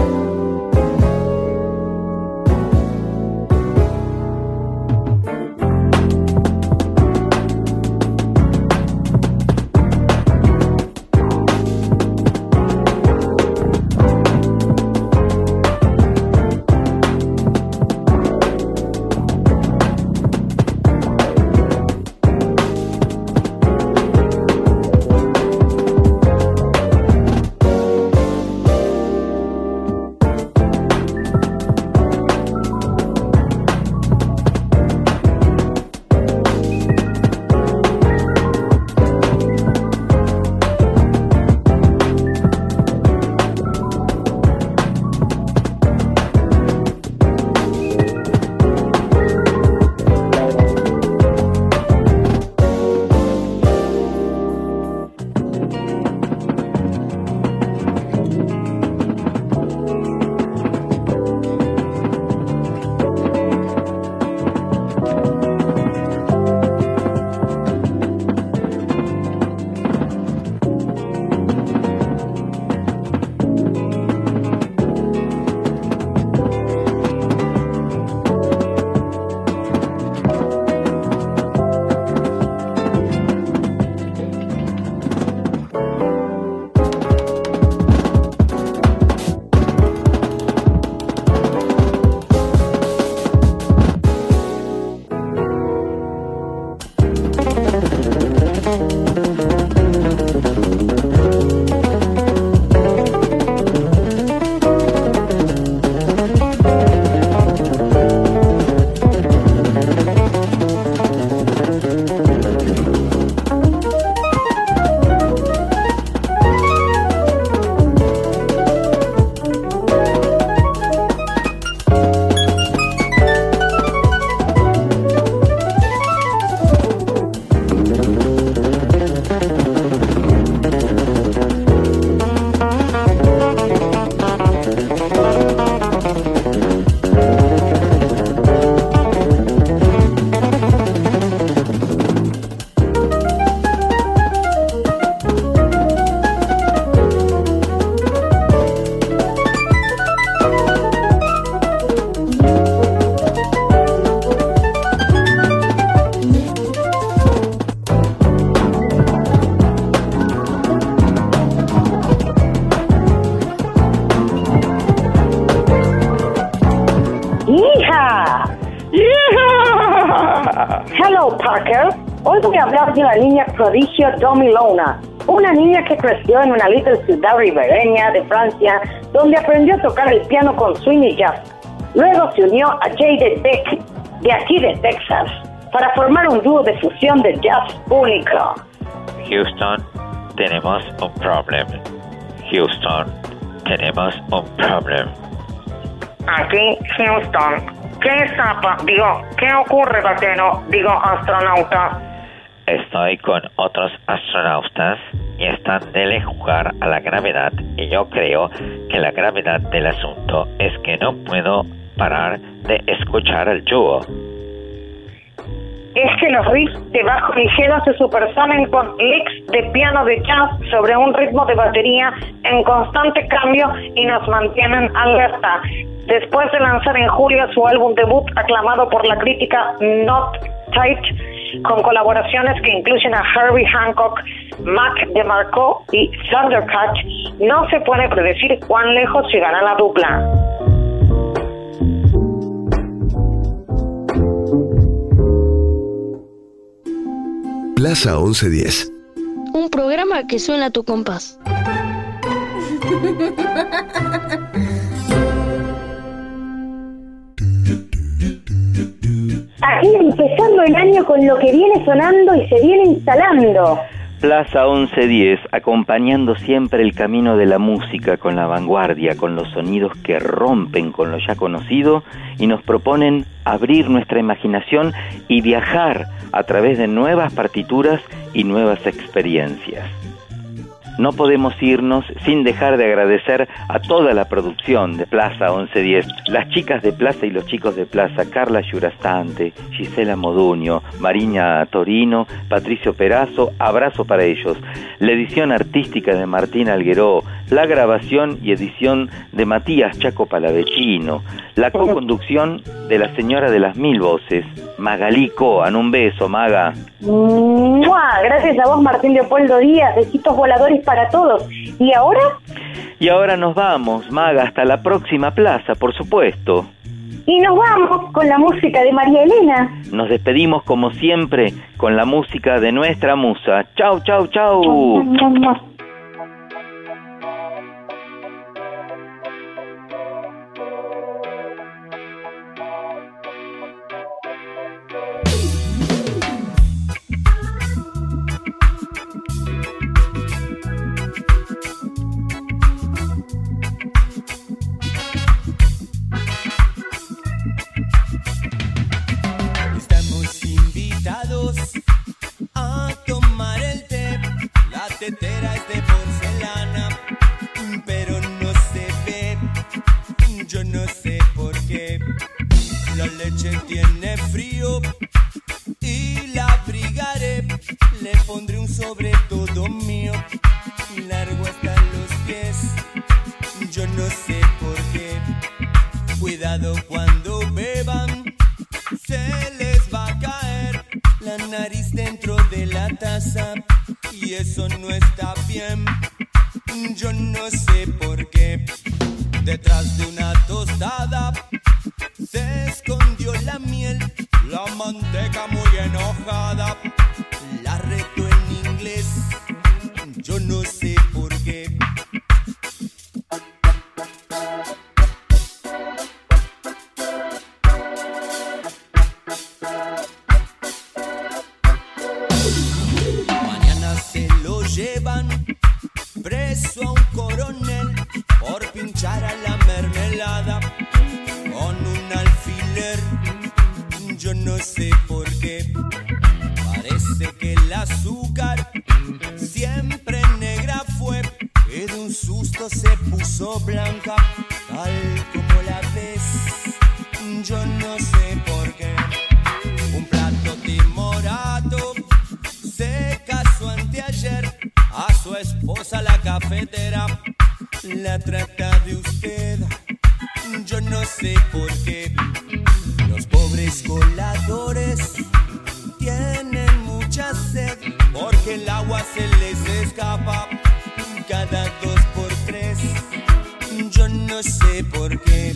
V: De la niña prodigio Domi Lona, una niña que creció en una little ciudad ribereña de Francia, donde aprendió a tocar el piano con swing y jazz. Luego se unió a Jade Beck, de aquí de Texas, para formar un dúo de fusión de jazz único.
W: Houston, tenemos un problema. Houston, tenemos un problema.
V: Aquí, Houston. ¿Qué zapa? Digo, ¿qué ocurre, Gateno? Digo, astronauta.
W: Estoy con otros astronautas y están de jugar a la gravedad y yo creo que la gravedad del asunto es que no puedo parar de escuchar el dúo.
V: Es que los riffs de bajo ligero se supersalen con licks de piano de jazz sobre un ritmo de batería en constante cambio y nos mantienen alerta. Después de lanzar en julio su álbum debut aclamado por la crítica Not Tight, con colaboraciones que incluyen a Herbie Hancock, Mac DeMarco y Thundercat, no se puede predecir cuán lejos llegará la dupla.
A: Plaza 1110.
D: Un programa que suena a tu compás.
V: Aquí empezando el año con lo que viene sonando y se viene instalando.
C: Plaza 1110, acompañando siempre el camino de la música con la vanguardia, con los sonidos que rompen con lo ya conocido y nos proponen abrir nuestra imaginación y viajar a través de nuevas partituras y nuevas experiencias. No podemos irnos sin dejar de agradecer a toda la producción de Plaza 1110, las chicas de Plaza y los chicos de Plaza, Carla Yurastante, Gisela Moduño, Mariña Torino, Patricio Perazo, abrazo para ellos. la edición artística de Martín Algueró, la grabación y edición de Matías Chaco Palavecino, la co-conducción de la señora de las mil voces, Magalí Coan. Un beso, Maga.
B: Gracias a vos, Martín Leopoldo Díaz. Besitos voladores para todos. ¿Y ahora?
C: Y ahora nos vamos, Maga, hasta la próxima plaza, por supuesto.
B: Y nos vamos con la música de María Elena.
C: Nos despedimos como siempre con la música de nuestra musa. Chau, chau, chau.
X: Y eso no está bien. Yo no sé por qué. Detrás de una tostada se escondió la miel, la manteca muy enojada. La reto sé por qué. Parece que el azúcar siempre negra fue y de un susto se puso blanca, tal como la ves. Yo no sé por qué. Un plato timorato se casó anteayer a su esposa la cafetera. La trata de usted, yo no sé cada dos por tres. Yo no sé por qué.